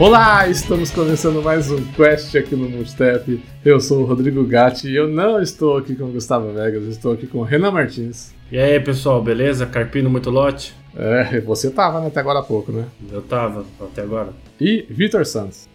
Olá, estamos começando mais um Quest aqui no Multitap. Eu sou o Rodrigo Gatti e eu não estou aqui com o Gustavo Vegas, estou aqui com o Renan Martins. E aí, pessoal, beleza? Carpino muito lote? É, você tava né, até agora há pouco, né? Eu tava, até agora. E Vitor Santos.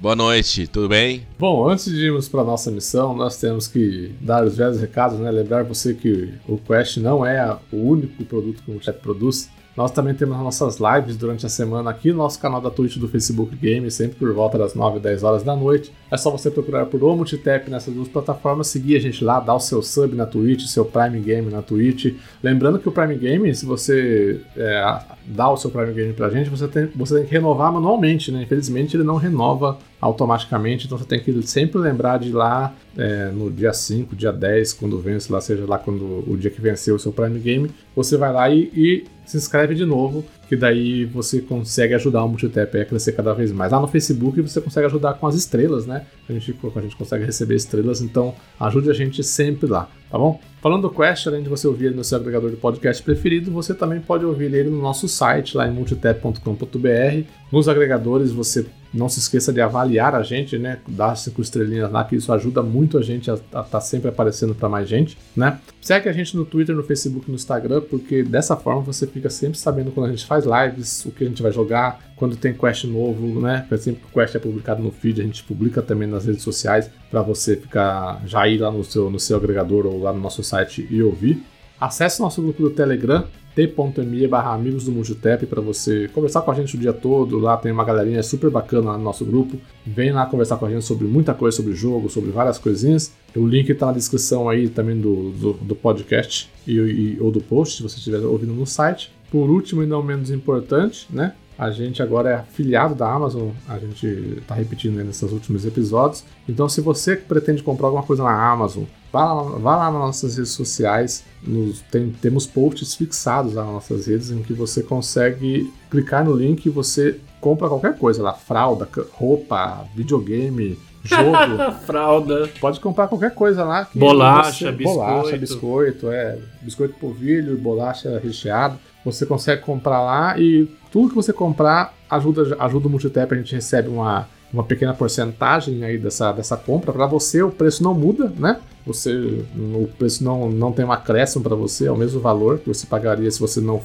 Boa noite, tudo bem? Bom, antes de irmos para nossa missão, nós temos que dar os velhos recados, né? Lembrar você que o Quest não é o único produto que o Multitap produz. Nós também temos nossas lives durante a semana aqui no nosso canal da Twitch do Facebook Game, sempre por volta das 9 e 10 horas da noite. É só você procurar por O Multitap nessas duas plataformas, seguir a gente lá, dar o seu sub na Twitch, seu Prime Game na Twitch. Lembrando que o Prime Game, se você é, dá o seu Prime Game pra gente, você tem, você tem que renovar manualmente, né? Infelizmente ele não renova automaticamente, então você tem que sempre lembrar de ir lá é, no dia 5, dia 10, quando vence lá, seja lá quando o dia que venceu o seu Prime Game, você vai lá e, e se inscreve de novo, que daí você consegue ajudar o Multitap a crescer cada vez mais. Lá no Facebook você consegue ajudar com as estrelas, né? A gente, a gente consegue receber estrelas, então ajude a gente sempre lá, tá bom? Falando do Quest, além de você ouvir ele no seu agregador de podcast preferido, você também pode ouvir ele no nosso site, lá em multitap.com.br. Nos agregadores você não se esqueça de avaliar a gente, né? Dar cinco estrelinhas lá, que isso ajuda muito a gente a estar tá sempre aparecendo para mais gente, né? Segue a gente no Twitter, no Facebook, no Instagram, porque dessa forma você fica sempre sabendo quando a gente faz lives, o que a gente vai jogar, quando tem quest novo, né? Sempre que o quest é publicado no feed, a gente publica também nas redes sociais para você ficar já ir lá no seu, no seu agregador ou lá no nosso site e ouvir. Acesse nosso grupo do Telegram, t.me barra amigos do Multitap para você conversar com a gente o dia todo. Lá tem uma galerinha super bacana no nosso grupo. Vem lá conversar com a gente sobre muita coisa, sobre jogo, sobre várias coisinhas. O link está na descrição aí também do, do, do podcast e, e, ou do post, se você estiver ouvindo no site. Por último e não menos importante, né? A gente agora é afiliado da Amazon, a gente está repetindo aí nesses últimos episódios. Então, se você pretende comprar alguma coisa na Amazon, vá lá, vá lá nas nossas redes sociais, nos, tem, temos posts fixados lá nas nossas redes em que você consegue clicar no link e você compra qualquer coisa lá, fralda, roupa, videogame, jogo. Fralda. Pode comprar qualquer coisa lá. bolacha, você, biscoito. Bolacha, biscoito, é. Biscoito polvilho, bolacha recheado. Você consegue comprar lá e tudo que você comprar ajuda, ajuda o Multitap. A gente recebe uma, uma pequena porcentagem aí dessa, dessa compra. Para você, o preço não muda, né? Você, o preço não, não tem um acréscimo para você, é o mesmo valor que você pagaria se você não,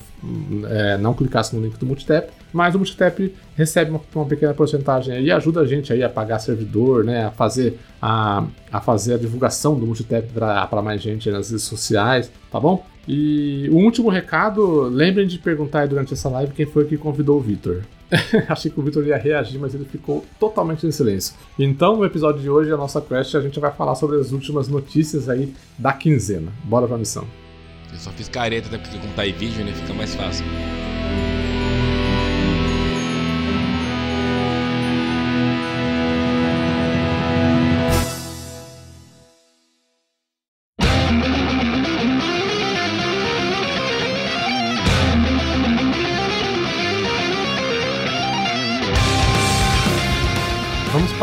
é, não clicasse no link do Multitap. Mas o Multitap recebe uma, uma, pequena porcentagem e ajuda a gente aí a pagar servidor, né? A fazer a, a, fazer a divulgação do Multitap para mais gente nas redes sociais, tá bom? E o último recado, lembrem de perguntar aí durante essa live quem foi que convidou o Vitor. Achei que o Vitor ia reagir, mas ele ficou totalmente em silêncio. Então, no episódio de hoje, a nossa quest, a gente vai falar sobre as últimas notícias aí da quinzena. Bora pra missão. Eu só fiz careta, né? Porque como tá em vídeo, né? Fica mais fácil.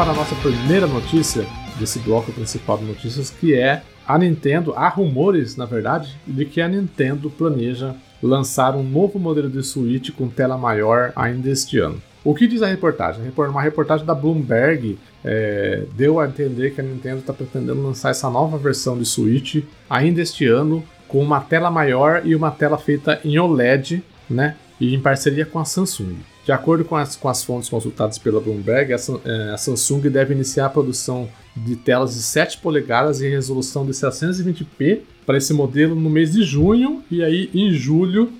para a nossa primeira notícia desse bloco principal de notícias, que é a Nintendo. Há rumores, na verdade, de que a Nintendo planeja lançar um novo modelo de Switch com tela maior ainda este ano. O que diz a reportagem? Uma reportagem da Bloomberg é, deu a entender que a Nintendo está pretendendo lançar essa nova versão de Switch ainda este ano, com uma tela maior e uma tela feita em OLED, né? E em parceria com a Samsung. De acordo com as, com as fontes consultadas pela Bloomberg, a, é, a Samsung deve iniciar a produção de telas de 7 polegadas em resolução de 720p para esse modelo no mês de junho e aí em julho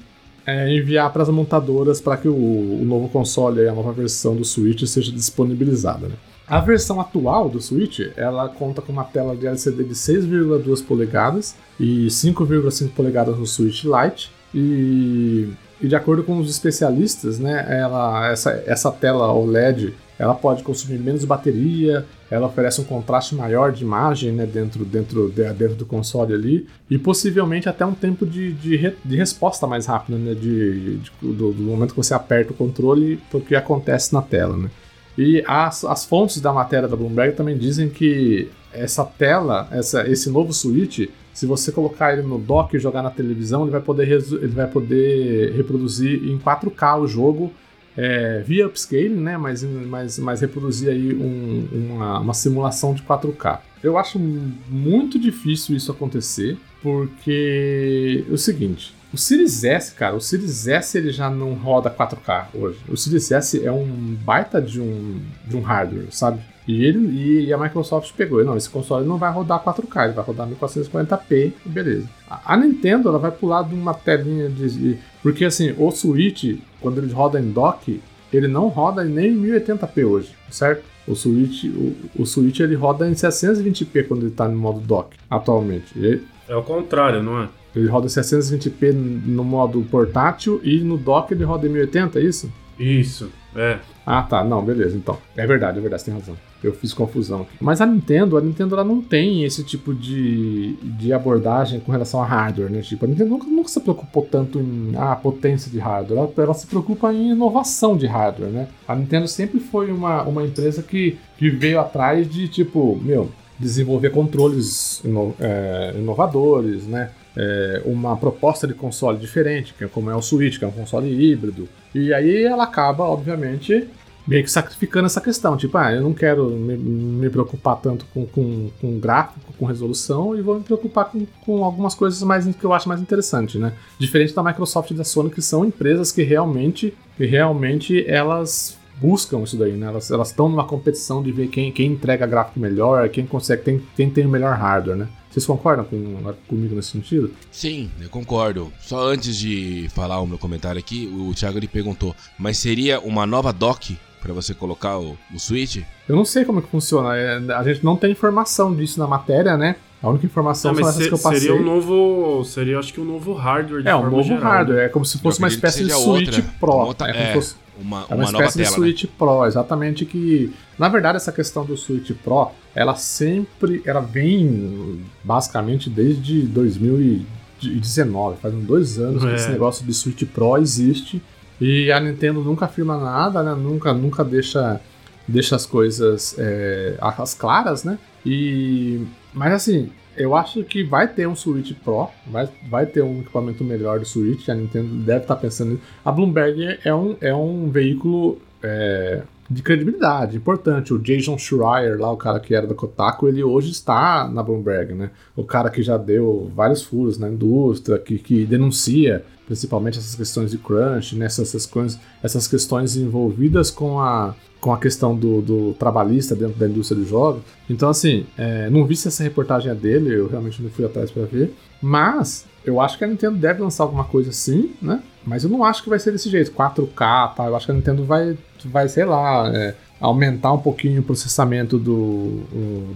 é, enviar para as montadoras para que o, o, novo console, a nova versão do Switch seja disponibilizada. Né? A versão atual do Switch, ela conta com uma tela de LCD de 6,2 polegadas e 5,5 polegadas no Switch Lite e e de acordo com os especialistas, né, ela, essa, essa tela OLED ela pode consumir menos bateria, ela oferece um contraste maior de imagem né, dentro, dentro, dentro do console ali, e possivelmente até um tempo de, de, de resposta mais rápido, né, de, de do, do, momento que você aperta o controle para o que acontece na tela. Né. E as, as fontes da matéria da Bloomberg também dizem que essa tela, essa, esse novo Switch, se você colocar ele no dock e jogar na televisão, ele vai poder, ele vai poder reproduzir em 4K o jogo é, via upscaling, né? Mas, mas, mas reproduzir aí um, uma, uma simulação de 4K. Eu acho muito difícil isso acontecer, porque é o seguinte, o Series S, cara, o Series S ele já não roda 4K hoje. O Series S é um baita de um, de um hardware, sabe? E, ele, e a Microsoft pegou, não, esse console não vai rodar 4K, ele vai rodar 1440p, beleza. A, a Nintendo, ela vai pular de uma telinha de, Porque assim, o Switch, quando ele roda em dock, ele não roda nem em 1080p hoje, certo? O Switch, o, o Switch ele roda em 720p quando ele tá no modo dock, atualmente. Ele, é o contrário, não é? Ele roda 720p no modo portátil e no dock ele roda em 1080, é isso? Isso, é. Ah, tá. Não, beleza, então. É verdade, é verdade, você tem razão. Eu fiz confusão. Mas a Nintendo, a Nintendo ela não tem esse tipo de, de abordagem com relação a hardware, né? Tipo, a Nintendo nunca, nunca se preocupou tanto em ah, potência de hardware. Ela, ela, se preocupa em inovação de hardware, né? A Nintendo sempre foi uma, uma empresa que, que veio atrás de, tipo, meu, desenvolver controles ino, é, inovadores, né? É, uma proposta de console diferente, é como é o Switch, que é um console híbrido. E aí ela acaba, obviamente, meio que sacrificando essa questão. Tipo, ah, eu não quero me, me preocupar tanto com, com, com, gráfico, com resolução, e vou me preocupar com, com algumas coisas mais que eu acho mais interessante, né? Diferente da Microsoft e da Sony, que são empresas que realmente, que realmente elas buscam isso daí, né? Elas estão numa competição de ver quem, quem entrega gráfico melhor, quem consegue, quem, quem tem o melhor hardware, né? Vocês concordam com, comigo nesse sentido? Sim, eu concordo. Só antes de falar o meu comentário aqui, o Thiago ele perguntou: mas seria uma nova dock para você colocar o, o Switch? Eu não sei como é que funciona. É, a gente não tem informação disso na matéria, né? A única informação não, são essas se, que eu passei. Seria um novo. Seria, acho que um novo hardware. é, um novo geral, hardware. Né? É como se fosse uma espécie de Switch outra, Pro. Outra, é, é, fosse, uma, é uma, uma espécie tela, de Switch né? Pro, exatamente. Que. Na verdade, essa questão do Switch Pro, ela sempre. Ela vem basicamente desde 2019. Faz uns dois anos é. que esse negócio de Switch Pro existe. E a Nintendo nunca afirma nada, né? Nunca, nunca deixa, deixa as coisas é, as claras, né? E, mas assim, eu acho que vai ter um Switch Pro, vai, vai ter um equipamento melhor do Switch, a Nintendo deve estar tá pensando nisso. A Bloomberg é um, é um veículo é, de credibilidade, importante. O Jason Schreier, lá, o cara que era da Kotaku, ele hoje está na Bloomberg, né? O cara que já deu vários furos na indústria, que, que denuncia principalmente essas questões de crunch, né? essas, essas, essas questões envolvidas com a, com a questão do, do trabalhista dentro da indústria dos jogos. Então, assim, é, não vi se essa reportagem é dele, eu realmente não fui atrás para ver, mas eu acho que a Nintendo deve lançar alguma coisa assim, né? Mas eu não acho que vai ser desse jeito, 4K, tá? Eu acho que a Nintendo vai, vai sei lá, é, aumentar um pouquinho o processamento do,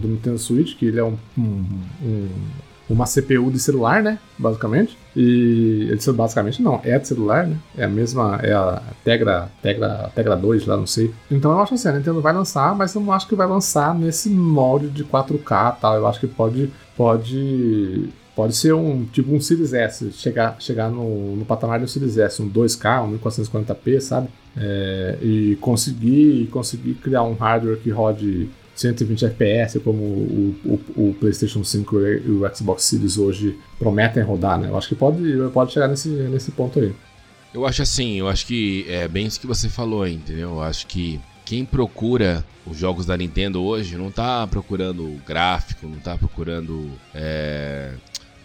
do Nintendo Switch, que ele é um, um, um uma CPU de celular, né? Basicamente. E basicamente não, é de celular, né? É a mesma, é a Tegra, Tegra, Tegra 2 lá, não sei. Então eu acho assim, a Nintendo vai lançar, mas eu não acho que vai lançar nesse molde de 4K, tal. Eu acho que pode pode pode ser um tipo um Series S, chegar chegar no, no patamar do Series S, um 2K, um 1440p, sabe? É, e conseguir conseguir criar um hardware que rode 120 FPS, como o, o, o, PlayStation 5 e o Xbox Series hoje prometem rodar, né? Eu acho que pode, pode chegar nesse, nesse ponto aí. Eu acho assim, eu acho que é bem isso que você falou, entendeu? Eu acho que quem procura os jogos da Nintendo hoje não tá procurando gráfico, não tá procurando é,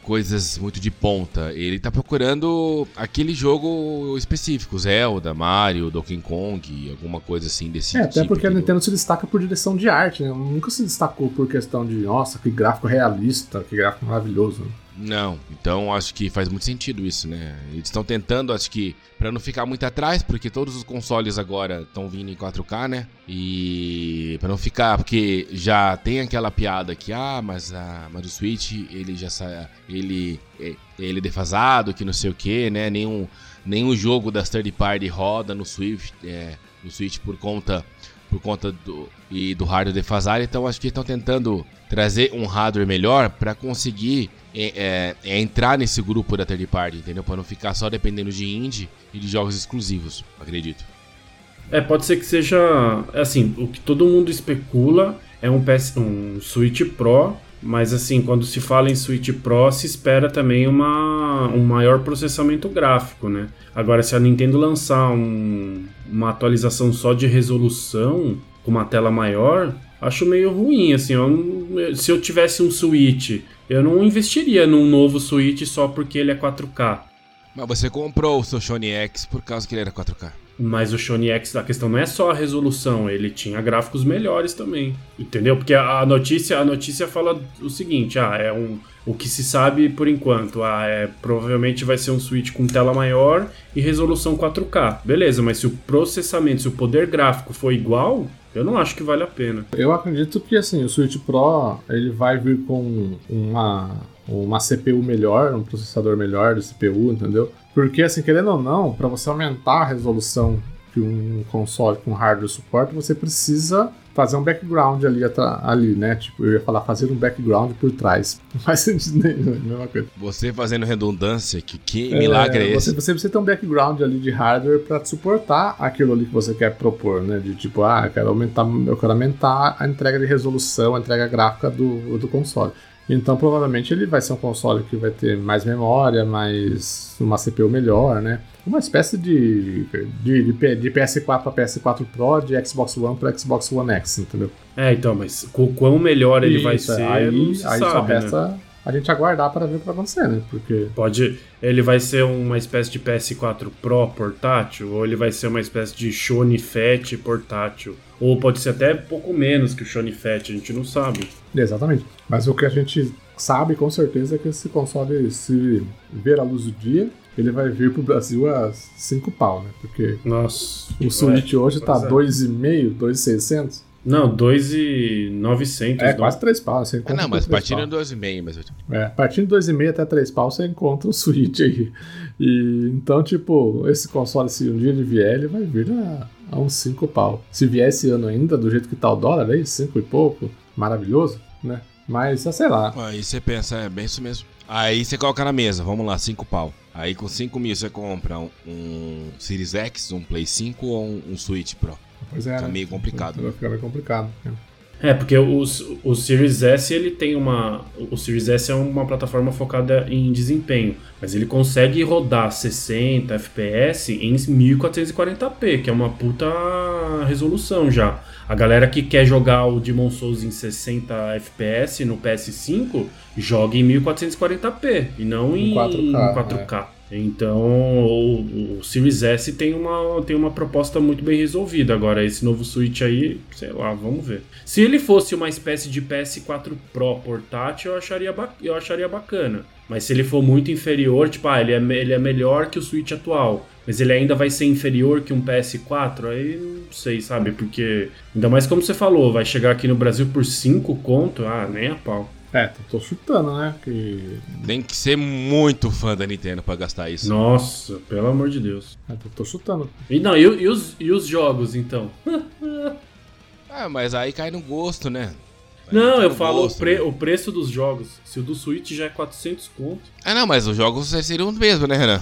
coisas muito de ponta. Ele tá procurando aquele jogo específico, Zelda, Mario, Donkey Kong, alguma coisa assim desse é, tipo. Até porque a Nintendo se destaca por direção de arte, né? Nunca se destacou por questão de, nossa, que gráfico realista, que gráfico maravilhoso. Não, então acho que faz muito sentido isso, né? Eles estão tentando, acho que, para não ficar muito atrás, porque todos os consoles agora estão vindo em 4K, né? E para não ficar, porque já tem aquela piada que, ah, mas, a, mas o Switch, ele já sai, ele, é, ele é defasado, que não sei o que, né? Nenhum, nenhum jogo das third party roda no Switch, é, no Switch por conta por conta do e do hardware defasado, então acho que estão tentando trazer um hardware melhor para conseguir é, é, é, entrar nesse grupo da third party, entendeu? Para não ficar só dependendo de indie e de jogos exclusivos, acredito. É, pode ser que seja assim, o que todo mundo especula é um PS, um Switch Pro Mas assim, quando se fala em Switch Pro, se espera também uma, um maior processamento gráfico, né? Agora, se a Nintendo lançar um, uma atualização só de resolução, com uma tela maior, acho meio ruim, assim. Eu, se eu tivesse um Switch, eu não investiria num novo Switch só porque ele é 4K. Mas você comprou o seu Sony X por causa que ele era 4K. Mas o Sony X, a questão não é só a resolução, ele tinha gráficos melhores também. Entendeu? Porque a notícia, a notícia fala o seguinte: ah, é um. O que se sabe por enquanto, ah, é, provavelmente vai ser um Switch com tela maior e resolução 4K. Beleza, mas se o processamento, se o poder gráfico for igual, eu não acho que vale a pena. Eu acredito que assim, o Switch Pro ele vai vir com uma, uma CPU melhor, um processador melhor de CPU, entendeu? Porque, assim, querendo ou não, para você aumentar a resolução que um console com hardware suporta, você precisa fazer um background ali, ali, né? Tipo, eu ia falar fazer um background por trás. Não faz sentido nenhum, é mesma coisa. Você fazendo redundância, que, que milagre é, é esse? Você, você precisa ter um background ali de hardware para suportar aquilo ali que você quer propor, né? De tipo, ah, eu quero aumentar, eu quero aumentar a entrega de resolução, a entrega gráfica do, do console. Então provavelmente ele vai ser um console que vai ter mais memória, mais uma CPU melhor, né? Uma espécie de, de, de, de PS4 para PS4 Pro, de Xbox One para Xbox One X, entendeu? É, então, mas o quão melhor ele Isso, vai ser, aí, aí sabe, só né? resta né? a gente aguardar para ver o que vai acontecer, né? Porque pode, ele vai ser uma espécie de PS4 Pro portátil ou ele vai ser uma espécie de Sony Fat portátil. Ou pode ser até pouco menos que o Sony Fat, a gente não sabe. Exatamente. Mas o que a gente sabe com certeza é que esse console, se ver a luz do dia, ele vai vir pro Brasil a 5 pau, né? Porque Nossa, o Switch é, hoje tá 2,5, 2,600. Não, 2,900. É, quase 3 pau. Você encontra ah, não, mas partindo de 2,5, mas... É, partindo de 2,5 até 3 pau, você encontra o Switch aí. E, então, tipo, esse console, se um dia ele vier, ele vai vir a, a uns 5 pau. Se vier esse ano ainda, do jeito que tá o dólar aí, 5 e pouco, maravilhoso, né? Mas, sei lá. Aí você pensa, é bem isso mesmo. Aí você coloca na mesa, vamos lá, 5 pau. Aí com 5 mil você compra um, um, Series X, um Play 5 ou um, um Switch Pro. Pois é. Fica né? meio complicado. Vai ficar meio complicado. Né? É, porque o, o Series S ele tem uma. O Series S é uma plataforma focada em desempenho, mas ele consegue rodar 60 FPS em 1440p, que é uma puta resolução já. A galera que quer jogar o Demon Souls em 60 FPS no PS5, joga em 1440p e não em 4K. 4K. É. Então o, o, Series S tem uma, tem uma proposta muito bem resolvida. Agora, esse novo Switch aí, sei lá, vamos ver. Se ele fosse uma espécie de PS4 Pro portátil, eu acharia, eu acharia bacana. Mas se ele for muito inferior, tipo, ah, ele é, ele é melhor que o Switch atual, mas ele ainda vai ser inferior que um PS4, aí não sei, sabe? Porque, ainda mais como você falou, vai chegar aqui no Brasil por 5 conto, ah, nem a pau. É, tô chutando, né? Que... Tem que ser muito fã da Nintendo pra gastar isso. Nossa, pelo amor de Deus. É, tô chutando. E, não, e, e, os, e os jogos, então? ah, mas aí cai no gosto, né? não, eu falo gosto, o, pre, né? o preço dos jogos. Se o do Switch já é 400 conto. Ah, não, mas os jogos seriam os mesmos, né, Renan?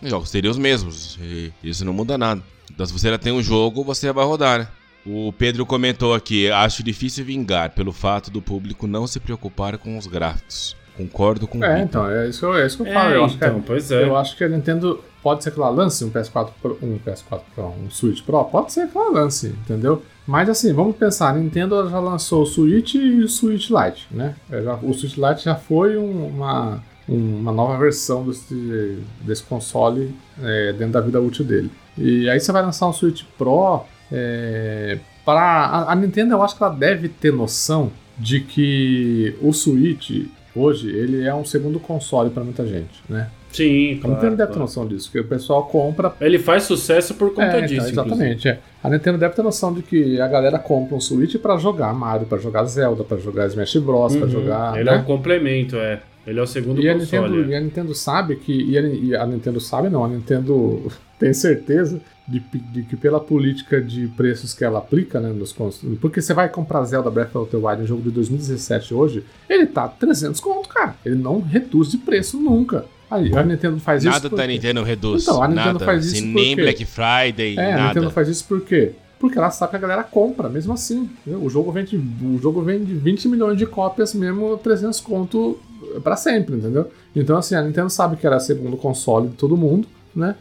Os jogos seriam os mesmos. isso não muda nada. Então, se você já tem um jogo, você vai rodar, né? O Pedro comentou aqui: acho difícil vingar pelo fato do público não se preocupar com os gráficos. Concordo com É, então, é isso, é isso que eu falo. É, eu, acho então, que, pois é. eu acho que a Nintendo pode ser que ela lance um PS4 Pro, um PS4 Pro, um Switch Pro, pode ser que ela lance, entendeu? Mas assim, vamos pensar, a Nintendo já lançou o Switch e o Switch Lite, né? É, o Switch Lite já foi uma, uma nova versão desse, desse console é, dentro da vida útil dele. E aí você vai lançar um Switch Pro é, para a, a, Nintendo, eu acho que ela deve ter noção de que o Switch hoje ele é um segundo console para muita gente, né? Sim, a Nintendo deve ter noção disso, que o pessoal compra. Ele faz sucesso por conta é, disso. Então, exatamente. É. A Nintendo deve ter noção de que a galera compra um Switch para jogar Mario, para jogar Zelda, para jogar Smash Bros, uhum. para jogar. Ele né? é um complemento, é. Ele é o segundo e console. A Nintendo, é. E a Nintendo sabe que. E a, e a Nintendo sabe, não, a Nintendo tem certeza de, de, que pela política de preços que ela aplica, né, nos porque você vai comprar Zelda Breath of the Wild, um jogo de 2017 hoje, ele tá 300 conto, cara. Ele não reduz de preço nunca. Aí, a Nintendo faz nada isso Nada da Nintendo reduz. Então, a Nintendo nada. faz isso Sem nem Black Friday, é, nada. a Nintendo faz isso porque porque ela sabe que a galera compra, mesmo assim. O jogo vende, o jogo vende 20 milhões de cópias, mesmo 300 conto para sempre, entendeu? Então, assim, a Nintendo sabe que era segundo console de todo mundo, né?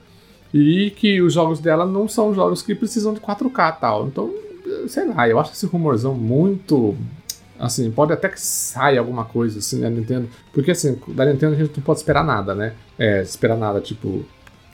E que os jogos dela não são jogos que precisam de 4K e tal. Então, sei lá, eu acho esse rumorzão muito. Assim, pode até que saia alguma coisa assim da Nintendo. Porque assim, da Nintendo a gente não pode esperar nada, né? É, esperar nada, tipo.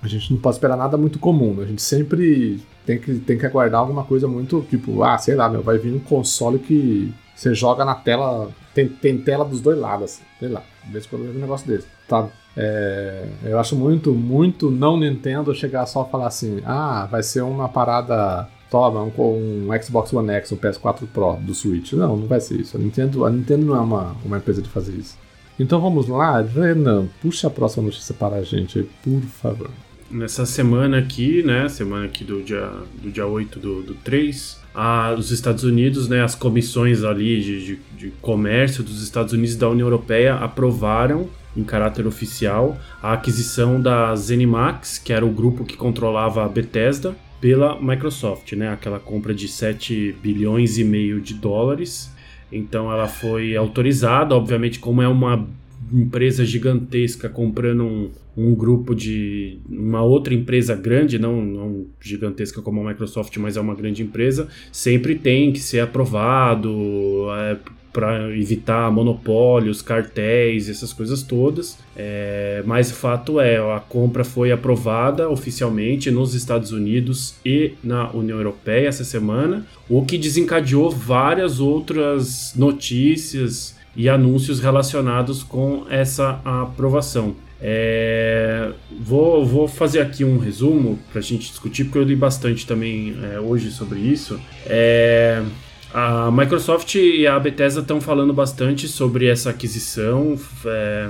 A gente não pode esperar nada muito comum. A gente sempre tem que, tem que aguardar alguma coisa muito, tipo, ah, sei lá, meu, vai vir um console que você joga na tela. Tem, tem tela dos dois lados, assim, sei lá. Vê se um negócio desse. Tá? É, eu acho muito, muito não Nintendo chegar só a falar assim, ah, vai ser uma parada toma um, um Xbox One X, um PS4 Pro do Switch. Não, não vai ser isso. A Nintendo, a Nintendo não é uma, uma empresa de fazer isso. Então vamos lá, Renan, puxa a próxima notícia para a gente, por favor. Nessa semana aqui, né, semana aqui do dia, do dia 8 do, do 3, a, os Estados Unidos, né, as comissões ali de, de, de comércio dos Estados Unidos e da União Europeia aprovaram em caráter oficial a aquisição da Zenimax, que era o grupo que controlava a Bethesda, pela Microsoft, né? Aquela compra de 7 bilhões e meio de dólares. Então ela foi autorizada, obviamente, como é uma empresa gigantesca comprando um, um grupo de uma outra empresa grande, não, não gigantesca como a Microsoft, mas é uma grande empresa, sempre tem que ser aprovado é, para evitar monopólios, cartéis, essas coisas todas. É, mas o fato é, a compra foi aprovada oficialmente nos Estados Unidos e na União Europeia essa semana, o que desencadeou várias outras notícias e anúncios relacionados com essa aprovação. É, vou, vou fazer aqui um resumo para a gente discutir, porque eu li bastante também é, hoje sobre isso. É, a Microsoft e a Bethesda estão falando bastante sobre essa aquisição. É,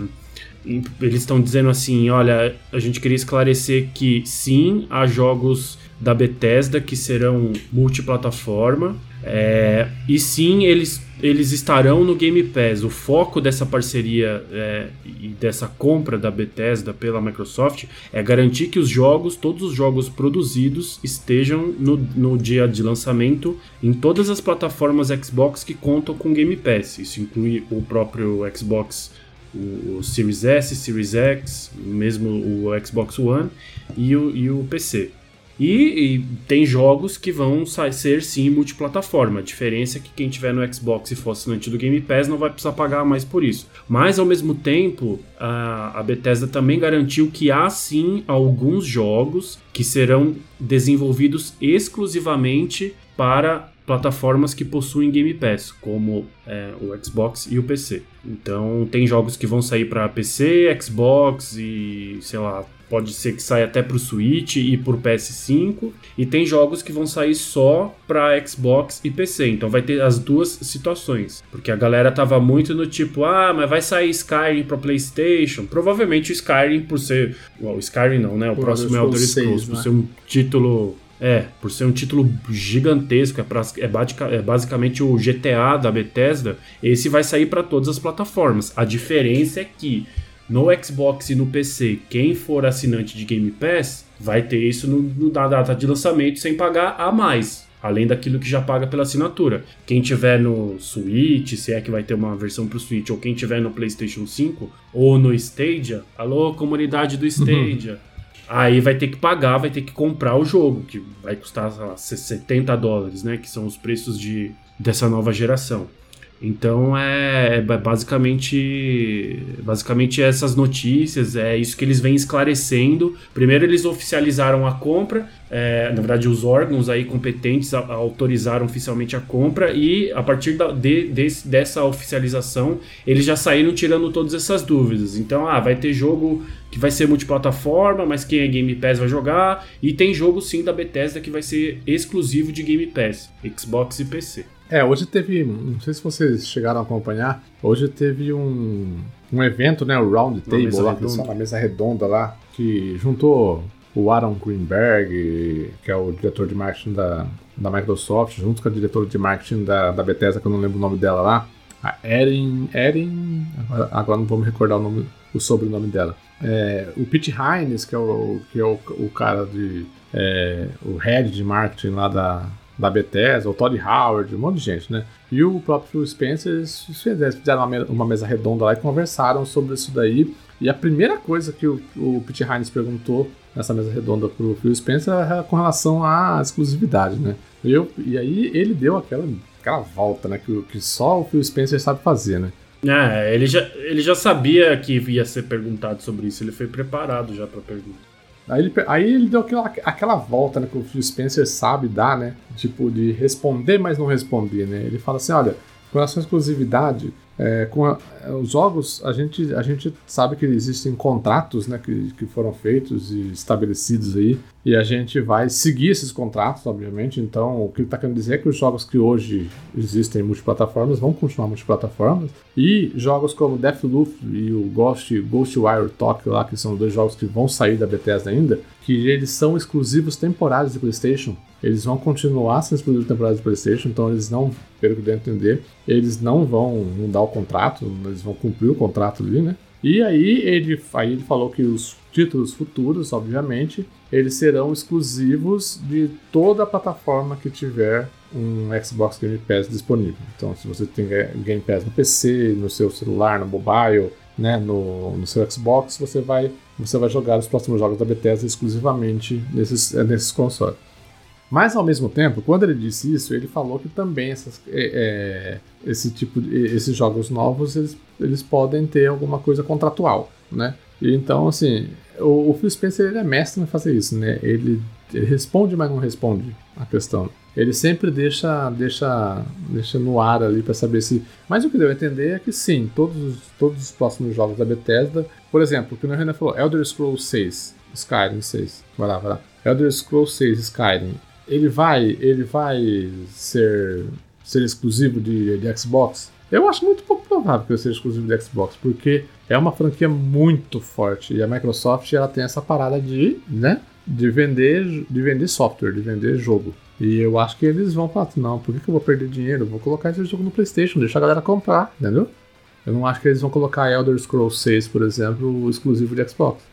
eles estão dizendo assim: olha, a gente queria esclarecer que sim, há jogos da Bethesda que serão multiplataforma. É, e sim, eles, eles estarão no Game Pass. O foco dessa parceria é, e dessa compra da Bethesda pela Microsoft é garantir que os jogos, todos os jogos produzidos, estejam no, no dia de lançamento em todas as plataformas Xbox que contam com Game Pass. Isso inclui o próprio Xbox o, Series S, Series X, mesmo o Xbox One e o, e o PC. E, e, tem jogos que vão ser sim multiplataforma. A diferença é que quem tiver no Xbox e for assinante do Game Pass não vai precisar pagar mais por isso. Mas ao mesmo tempo, a, a Bethesda também garantiu que há sim alguns jogos que serão desenvolvidos exclusivamente para plataformas que possuem Game Pass, como é, o Xbox e o PC. Então tem jogos que vão sair para PC, Xbox e sei lá Pode ser que saia até para o Switch e para o PS5. E tem jogos que vão sair só para Xbox e PC. Então vai ter as duas situações. Porque a galera tava muito no tipo, ah, mas vai sair Skyrim para PlayStation. Provavelmente o Skyrim, por ser. o Skyrim não, né? O próximo é Elder Scrolls, por né? ser um título. É, por ser um título gigantesco, é, pra, é, é, basicamente o GTA da Bethesda, esse vai sair para todas as plataformas. A diferença é que no Xbox e no PC, quem for assinante de Game Pass vai ter isso no, no, na data de lançamento sem pagar a mais, além daquilo que já paga pela assinatura. Quem tiver no Switch, se é que vai ter uma versão para o Switch, ou quem tiver no PlayStation 5 ou no Stadia, alô comunidade do Stadia. Uhum. Aí vai ter que pagar, vai ter que comprar o jogo, que vai custar lá, 70 dólares, né? Que são os preços de, dessa nova geração. Então é, é basicamente basicamente essas notícias, é isso que eles vêm esclarecendo. Primeiro eles oficializaram a compra, é, na verdade os órgãos aí competentes autorizaram oficialmente a compra e a partir da, de, de, dessa oficialização eles já saíram tirando todas essas dúvidas. Então ah, vai ter jogo que vai ser multiplataforma, mas quem é Game Pass vai jogar e tem jogo sim da Bethesda que vai ser exclusivo de Game Pass, Xbox e PC. É, hoje teve. Não sei se vocês chegaram a acompanhar. Hoje teve um, um evento, né? O Round Table lá, uma mesa redonda lá, que juntou o Aaron Greenberg, que é o diretor de marketing da, da Microsoft, junto com a diretora de marketing da, da Bethesda, que eu não lembro o nome dela lá. A Erin. Erin. Agora não vou me recordar o, nome, o sobrenome dela. É, o Pete Hines, que é o, que é o, o cara de. É, o head de marketing lá da, da Bethesda, o Todd Howard, um monte de gente, né? E o próprio Phil Spencer, eles fizeram uma mesa redonda lá e conversaram sobre isso daí. E a primeira coisa que o, o Pete Hines perguntou nessa mesa redonda pro Phil Spencer era com relação à exclusividade, né? Eu, e aí ele deu aquela, aquela volta, né? Que, que só o Phil Spencer sabe fazer, né? É, ele já, ele já sabia que ia ser perguntado sobre isso, ele foi preparado já pra pergunta. Aí ele, aí ele deu aquela, aquela volta né, que o Spencer sabe dar, né? Tipo, de responder, mas não responder, né? Ele fala assim: olha, com relação à exclusividade, é, com a, os jogos, a gente, a gente sabe que existem contratos né, que, que foram feitos e estabelecidos aí, e a gente vai seguir esses contratos, obviamente. Então, o que ele está querendo dizer é que os jogos que hoje existem multiplataformas vão continuar multiplataformas, e jogos como Deathloop e o Ghost, Ghostwire Tokyo lá, que são dois jogos que vão sair da Bethesda ainda, que eles são exclusivos temporários de PlayStation. Eles vão continuar sendo exclusivos temporários de PlayStation, então eles não, pelo que eu entender, eles não vão mudar o contrato, eles vão cumprir o contrato ali, né? E aí ele, aí ele falou que os títulos futuros, obviamente, eles serão exclusivos de toda a plataforma que tiver um Xbox Game Pass disponível. Então, se você tem Game Pass no PC, no seu celular, no mobile, né, no, no seu Xbox, você vai, você vai jogar os próximos jogos da Bethesda exclusivamente nesses, nesses consoles. Mas ao mesmo tempo, quando ele disse isso, ele falou que também essas, é, é, esse tipo de, esses jogos novos eles, eles podem ter alguma coisa contratual, né? E então assim, o, o Phil Spencer ele é mestre em fazer isso, né? Ele, ele responde, mas não responde a questão. Ele sempre deixa, deixa, deixa no ar ali para saber se. Mas o que deu a entender é que sim, todos, todos os próximos jogos da Bethesda, por exemplo, o que o Renan falou, Elder Scrolls 6, Skyrim 6, vai lá, vai lá. Elder Scrolls 6 Skyrim, ele vai, ele vai ser, ser exclusivo de, de Xbox? Eu acho muito pouco provável que ele seja exclusivo de Xbox, porque é uma franquia muito forte e a Microsoft ela tem essa parada de, né, de vender, de vender software, de vender jogo. E eu acho que eles vão falar, não, por que, que eu vou perder dinheiro? vou colocar esse jogo no PlayStation, deixa a galera comprar, entendeu? Eu não acho que eles vão colocar Elder Scrolls 6, por exemplo, exclusivo de Xbox.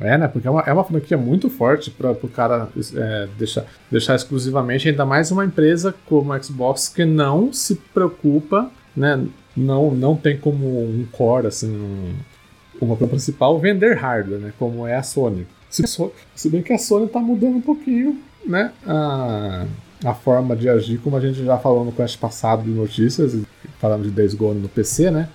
É, né? Porque é uma, é uma franquia muito forte para o cara é, deixar, deixar exclusivamente, ainda mais uma empresa como a Xbox que não se preocupa, né? Não, não tem como um core, assim, um, uma principal vender hardware, né? Como é a Sony. Se, se bem que a Sony está mudando um pouquinho, né? A, a forma de agir, como a gente já falou no quest passado de notícias, falando de Days Gone no PC, né?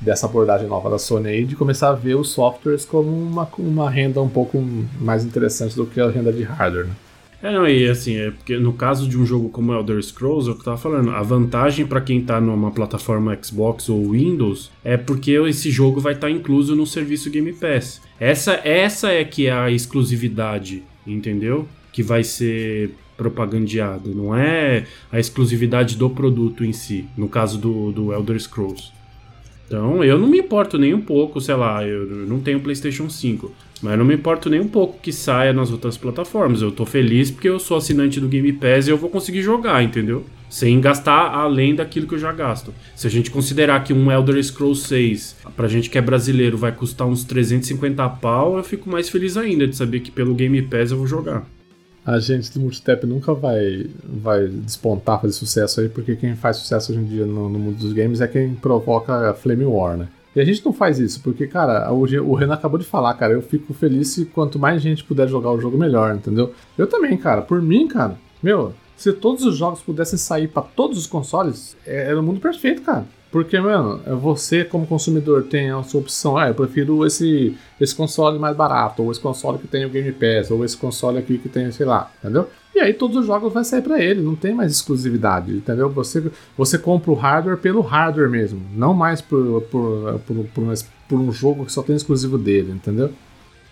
Dessa abordagem nova da Sony aí, de começar a ver os softwares como uma, uma renda um pouco mais interessante do que a renda de hardware. Né? É, não, e assim, é porque no caso de um jogo como Elder Scrolls, é o que eu tava falando, a vantagem para quem tá numa plataforma Xbox ou Windows é porque esse jogo vai estar tá incluso no serviço Game Pass. Essa, essa é que é a exclusividade, entendeu? Que vai ser propagandeada, não é a exclusividade do produto em si, no caso do, do Elder Scrolls. Então, eu não me importo nem um pouco, sei lá, eu não tenho PlayStation 5, mas eu não me importo nem um pouco que saia nas outras plataformas. Eu tô feliz porque eu sou assinante do Game Pass e eu vou conseguir jogar, entendeu? Sem gastar além daquilo que eu já gasto. Se a gente considerar que um Elder Scrolls 6, pra gente que é brasileiro, vai custar uns 350 pau, eu fico mais feliz ainda de saber que pelo Game Pass eu vou jogar a gente do multitap nunca vai, vai despontar, fazer sucesso aí, porque quem faz sucesso hoje em dia no, no mundo dos games é quem provoca a Flame War, né? E a gente não faz isso, porque, cara, o, o Renan acabou de falar, cara, eu fico feliz se quanto mais gente puder jogar o jogo, melhor, entendeu? Eu também, cara, por mim, cara, meu, se todos os jogos pudessem sair para todos os consoles, é, era o mundo perfeito, cara. Porque, mano, você como consumidor tem a sua opção, ah, eu prefiro esse, esse console mais barato, ou esse console que tem o Game Pass, ou esse console aqui que tem, sei lá, entendeu? E aí todos os jogos vão sair para ele, não tem mais exclusividade, entendeu? Você, você compra o hardware pelo hardware mesmo, não mais por, por, por, por, por um jogo que só tem exclusivo dele, entendeu?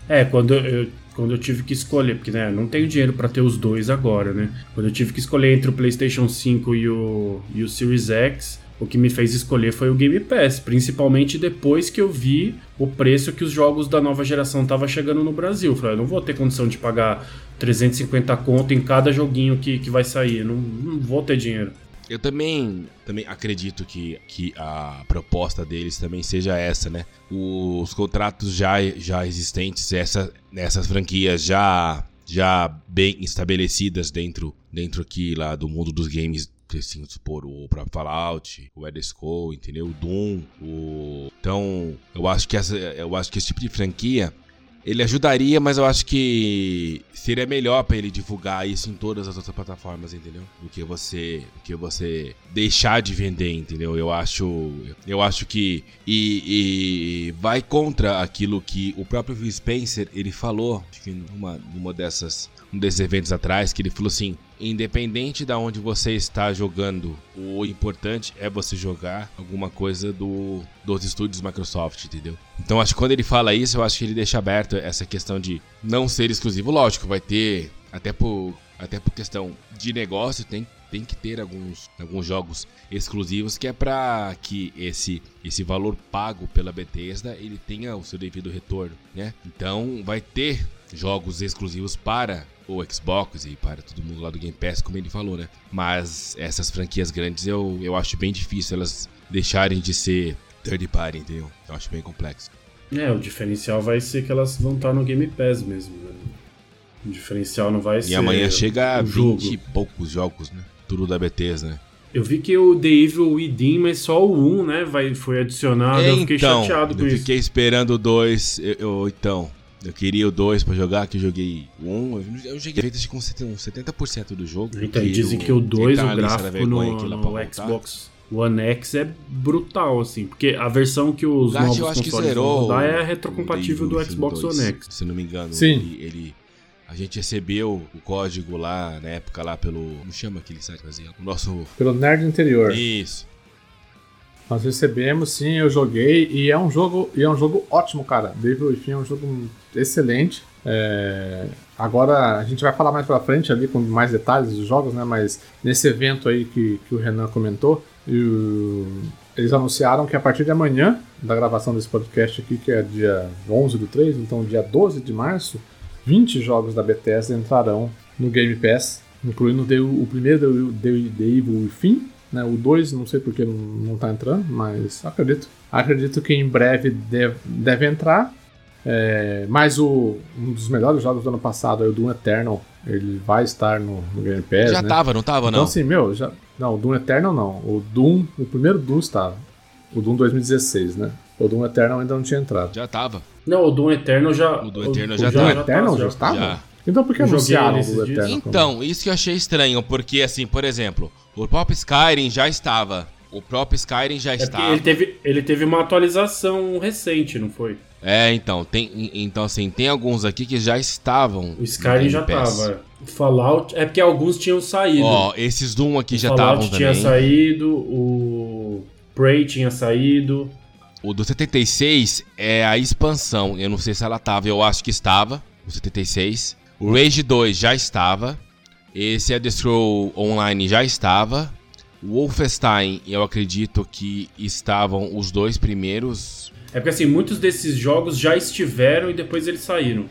É, quando eu, quando eu tive que escolher, porque né, não tenho dinheiro para ter os dois agora, né? Quando eu tive que escolher entre o PlayStation 5 e o, e o Series X, o que me fez escolher foi o Game Pass, principalmente depois que eu vi o preço que os jogos da nova geração estavam chegando no Brasil. Eu falei, eu não vou ter condição de pagar 350 conto em cada joguinho que, que vai sair, não, não vou ter dinheiro. Eu também, também acredito que, que a proposta deles também seja essa, né? Os contratos já, já existentes, essa, essas franquias já já bem estabelecidas dentro, dentro aqui lá do mundo dos games assim, supor, o próprio Fallout, o Elder entendeu? O Doom, o... Então, eu acho que essa, eu acho que esse tipo de franquia ele ajudaria, mas eu acho que seria melhor para ele divulgar isso em todas as outras plataformas, entendeu? Do que você, do que você deixar de vender, entendeu? Eu acho, eu acho que e, e vai contra aquilo que o próprio Phil Spencer ele falou, numa, numa dessas um desses eventos atrás, que ele falou assim: independente de onde você está jogando, o importante é você jogar alguma coisa do, dos estúdios Microsoft, entendeu? Então acho que quando ele fala isso, eu acho que ele deixa aberto essa questão de não ser exclusivo. Lógico, vai ter, até por, até por questão de negócio, tem tem que ter alguns, alguns jogos exclusivos que é para que esse, esse valor pago pela Bethesda ele tenha o seu devido retorno, né? Então vai ter jogos exclusivos para o Xbox e para todo mundo lá do Game Pass, como ele falou, né? Mas essas franquias grandes eu, eu acho bem difícil elas deixarem de ser third party, entendeu? Eu acho bem complexo. É, o diferencial vai ser que elas vão estar no Game Pass mesmo, né? O diferencial não vai e ser. E amanhã chega a 20 jogo. e poucos jogos, né? Tudo da Bethesda, né? Eu vi que o The Evil Within, mas só o 1, né, vai, foi adicionado. eu fiquei então, chateado com eu isso. fiquei esperando o 2. Eu, eu- então, eu queria o 2 pra jogar, que eu joguei o 1. Eu joguei feitas com 70% uns 70% do jogo. Então, e porque dizem que o 2, entrar o gráfico no, no. Xbox One X é brutal, assim. Porque a versão que os Gacha, novos eu acho que consoles vão zerou. rodar é retrocompatível do Xbox One 2, X. Se não me engano. Sim. Ele, ele- a gente recebeu o código lá na época lá pelo. Como chama aquele site que fazia? O nosso. Pelo Nerd Interior. Isso. Nós recebemos, sim, eu joguei e é um jogo, e é um jogo ótimo, cara. Devil Within é um jogo excelente. É, Agora a gente vai falar mais pra frente ali com mais detalhes dos jogos, né? Mas nesse evento aí que, que o Renan comentou, eles anunciaram que a partir de amanhã, da gravação desse podcast aqui, que é dia 11 do 3, então dia 12 de março, 20 jogos da Bethesda entrarão no Game Pass, incluindo o primeiro The Evil Within, né? O 2, não sei porque não, não tá entrando, mas acredito. Acredito que em breve deve, deve entrar. É, mas o, um dos melhores jogos do ano passado, é o Doom Eternal, ele vai estar no, no Game Pass, Já né? tava, não tava, Então não? assim, meu, já, não, o Doom Eternal não. O Doom, o primeiro Doom estava. O Doom 2016, né? O Doom Eternal ainda não tinha entrado. Já tava. Não, o Doom Eternal já. O Doom Eternal já o tá. Doom Eternal já estava? Já. Então por que anunciaram o esses Doom dias. Eternal? Então, isso que eu achei estranho, porque assim, por exemplo, o próprio Skyrim já estava. O próprio Skyrim já É estava. ele teve, ele teve uma atualização recente, não foi? É, então, tem, então assim, tem alguns aqui que já estavam. O Skyrim já Game Pass. tava. O Fallout. É porque alguns tinham saído. Ó, esses Doom aqui o já Fallout estavam tinha também. saído, o Prey tinha saído. O do 76 é a expansão. Eu não sei se ela tava, eu acho que estava. O 76. O Rage 2 já estava. Esse Elder Scroll Online já estava. O Wolfenstein, eu acredito que estavam os dois primeiros. É porque assim, muitos desses jogos já estiveram e depois eles saíram.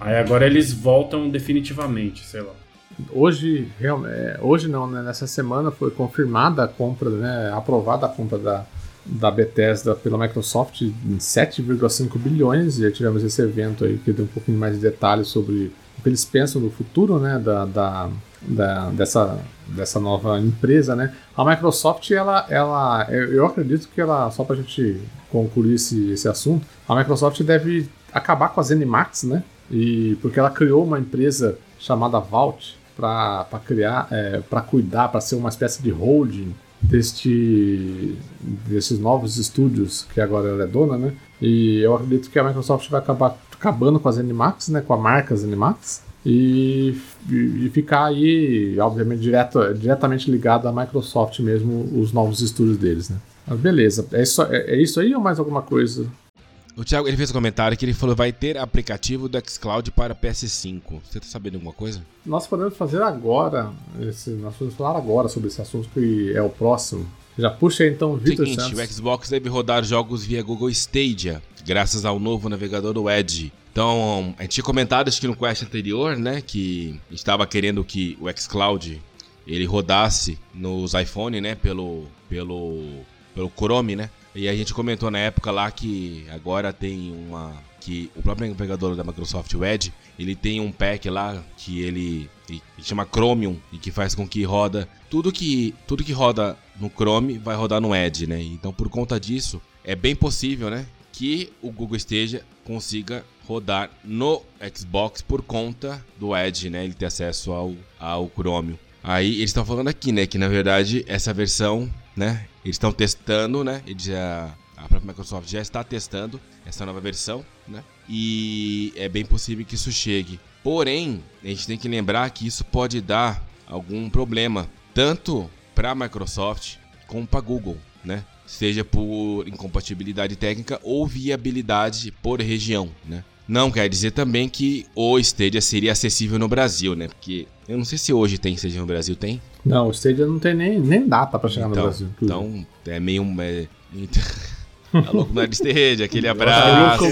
Aí agora eles voltam definitivamente, sei lá. Hoje, real- é, hoje não, né? Nessa semana foi confirmada a compra, né? Aprovada a compra da, da Bethesda pela Microsoft em 7,5 bilhões. E aí tivemos esse evento aí que deu um pouquinho mais de detalhes sobre o que eles pensam do futuro, né? Da, da, da- dessa, dessa nova empresa, né? A Microsoft, ela, ela, eu acredito que ela, só pra gente concluir esse, esse assunto, a Microsoft deve acabar com a ZeniMax, né? E porque ela criou uma empresa chamada Vault para criar, para cuidar, para ser uma espécie de holding deste, desses novos estúdios que agora ela é dona, né? E eu acredito que a Microsoft vai acabar acabando com a ZeniMax, né? Com a marca ZeniMax e, e, e ficar aí, obviamente, direto, diretamente ligado à Microsoft mesmo, os novos estúdios deles, né? Mas beleza, é isso, é, é isso aí ou mais alguma coisa? O Thiago ele fez um comentário que ele falou vai ter aplicativo do xCloud para PS5. Você tá sabendo alguma coisa? Nós podemos fazer agora, esse, nós podemos falar agora sobre esse assunto que é o próximo. Já puxa aí então o Vitor Seguinte, Santos. o Xbox deve rodar jogos via Google Stadia, graças ao novo navegador do Edge. Então, a gente tinha comentado acho que no Quest anterior, né, que estava querendo que o xCloud ele rodasse nos iPhone, né, pelo pelo pelo Chrome, né? E a gente comentou na época lá que agora tem uma que o próprio navegador da Microsoft, o Edge, ele tem um pack lá que ele, ele chama Chromium e que faz com que roda tudo que tudo que roda no Chrome vai rodar no Edge, né? Então por conta disso é bem possível, né, que o Google esteja consiga rodar no Xbox por conta do Edge, né? Ele ter acesso ao, ao Chromium. Aí eles estão falando aqui, né, que na verdade essa versão, né, eles estão testando, né? Eles já a própria Microsoft já está testando essa nova versão, né? E é bem possível que isso chegue. Porém, a gente tem que lembrar que isso pode dar algum problema, tanto para a Microsoft como para Google, né? Seja por incompatibilidade técnica ou viabilidade por região, né? Não quer dizer também que o Stadia seria acessível no Brasil, né? Porque eu não sei se hoje tem Stadia no Brasil, tem? Não, o Stadia não tem nem, nem data para chegar então, no Brasil. Então, é meio... É, Tá louco no Stage, aquele abraço.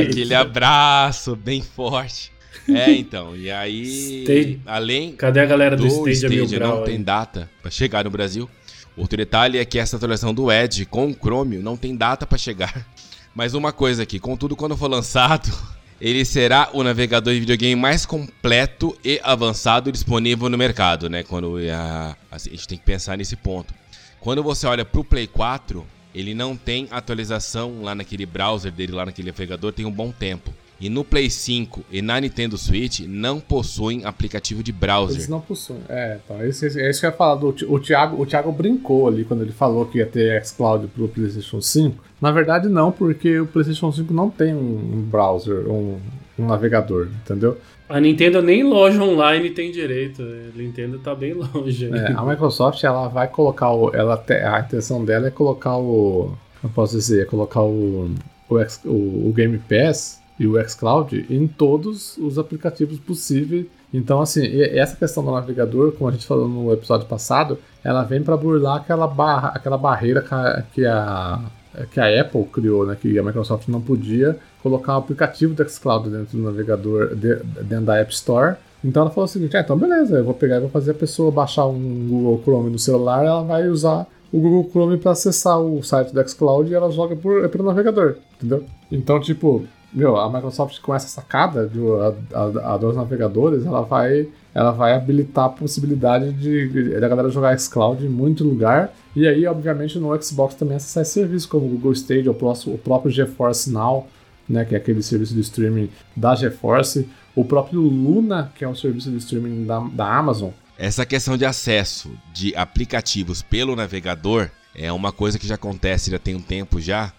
aquele abraço bem forte. É, então, e aí. Stage. Além. Cadê a galera do, do Stage? Stage não tem data para chegar no Brasil. Outro detalhe é que essa atualização do Edge com o Chrome não tem data para chegar. Mas uma coisa aqui, contudo, quando for lançado, ele será o navegador de videogame mais completo e avançado disponível no mercado, né? Quando a, a gente tem que pensar nesse ponto. Quando você olha pro Play 4, ele não tem atualização lá naquele browser dele, lá naquele navegador, tem um bom tempo. E no Play 5 e na Nintendo Switch não possuem aplicativo de browser. Eles não possuem. É, então, é isso, é isso que eu ia falar. Do, o, Thiago, o Thiago brincou ali quando ele falou que ia ter xCloud pro PlayStation 5. Na verdade, não, porque o PlayStation 5 não tem um browser, um, um navegador, entendeu? A Nintendo nem loja online tem direito. A Nintendo tá bem longe. É, a Microsoft ela vai colocar o. Ela te, a intenção dela é colocar o. Eu posso dizer, é colocar o, o, o, o Game Pass e o xCloud em todos os aplicativos possíveis. Então, assim, essa questão do navegador, como a gente falou no episódio passado, ela vem para burlar aquela, barra, aquela barreira que a, que a Apple criou, né, que a Microsoft não podia colocar um aplicativo do xCloud dentro do navegador, de, dentro da App Store. Então ela falou o seguinte: ah, então beleza, eu vou pegar e vou fazer a pessoa baixar um Google Chrome no celular, ela vai usar o Google Chrome para acessar o site do xCloud e ela joga por, pelo navegador, entendeu? Então, tipo, meu, a Microsoft com essa sacada de a, a, a dos navegadores, ela vai, ela vai habilitar a possibilidade de, da galera jogar xCloud em muito lugar. E aí, obviamente, no Xbox também acessar esse serviço, como o Google Stadia, o, próximo, o próprio GeForce Now, né, que é aquele serviço de streaming da GeForce, o próprio Luna, que é um serviço de streaming da, da Amazon. Essa questão de acesso de aplicativos pelo navegador é uma coisa que já acontece já tem um tempo já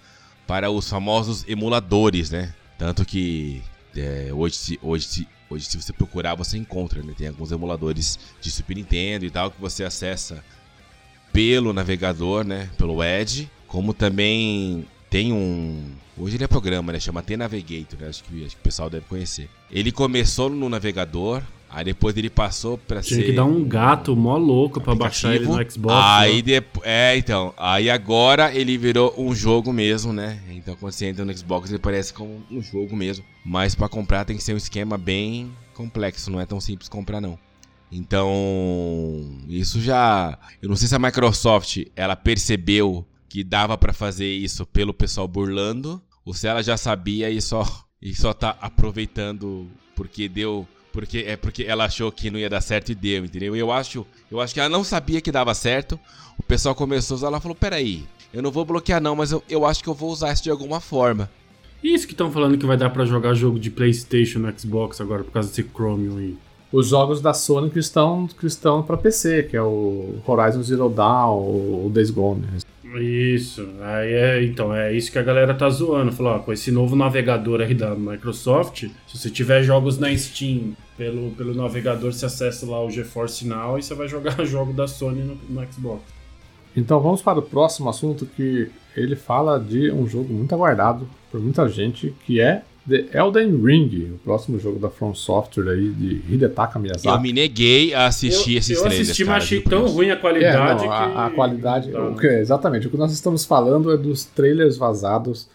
para os famosos emuladores, né? Tanto que é, hoje, hoje, hoje, se você procurar, você encontra, né? Tem alguns emuladores de Super Nintendo e tal que você acessa pelo navegador, né? Pelo Edge, como também tem um. Hoje ele é programa, né? Chama T-Navigator, né? acho, que, acho que o pessoal deve conhecer. Ele começou no navegador, aí depois ele passou pra Tinha ser. Tinha que dar um gato mó louco pra baixar ele no Xbox. Aí depois. É, então. Aí agora ele virou um jogo mesmo, né? Então quando você entra no Xbox ele parece como um jogo mesmo. Mas para comprar tem que ser um esquema bem complexo, não é tão simples comprar não. Então, isso já. Eu não sei se a Microsoft ela percebeu que dava para fazer isso pelo pessoal burlando, ou se ela já sabia e só e só tá aproveitando porque deu porque é porque ela achou que não ia dar certo e deu, entendeu? Eu acho, eu acho que ela não sabia que dava certo. O pessoal começou a usar, ela falou: "Peraí, eu não vou bloquear não, mas eu, eu acho que eu vou usar isso de alguma forma". Isso que estão falando que vai dar para jogar jogo de PlayStation no Xbox agora por causa desse Chromium aí. Os jogos da Sony que estão, que estão para PC, que é o Horizon Zero Dawn, o Days Gone. Isso, aí é, então, é isso que a galera tá zoando. Falou, ó, com esse novo navegador aí da Microsoft, se você tiver jogos na Steam pelo, pelo navegador, você acessa lá o GeForce Now e você vai jogar jogo da Sony no, no Xbox. Então vamos para o próximo assunto que ele fala de um jogo muito aguardado por muita gente, que é The Elden Ring, o próximo jogo da From Software aí de Hidetaka Miyazaki. Eu me neguei a assistir eu, esses eu trailers. Eu assisti, mas achei tão ruim a qualidade é, não, que... a, a qualidade, tá. o que, exatamente, o que nós estamos falando é dos trailers vazados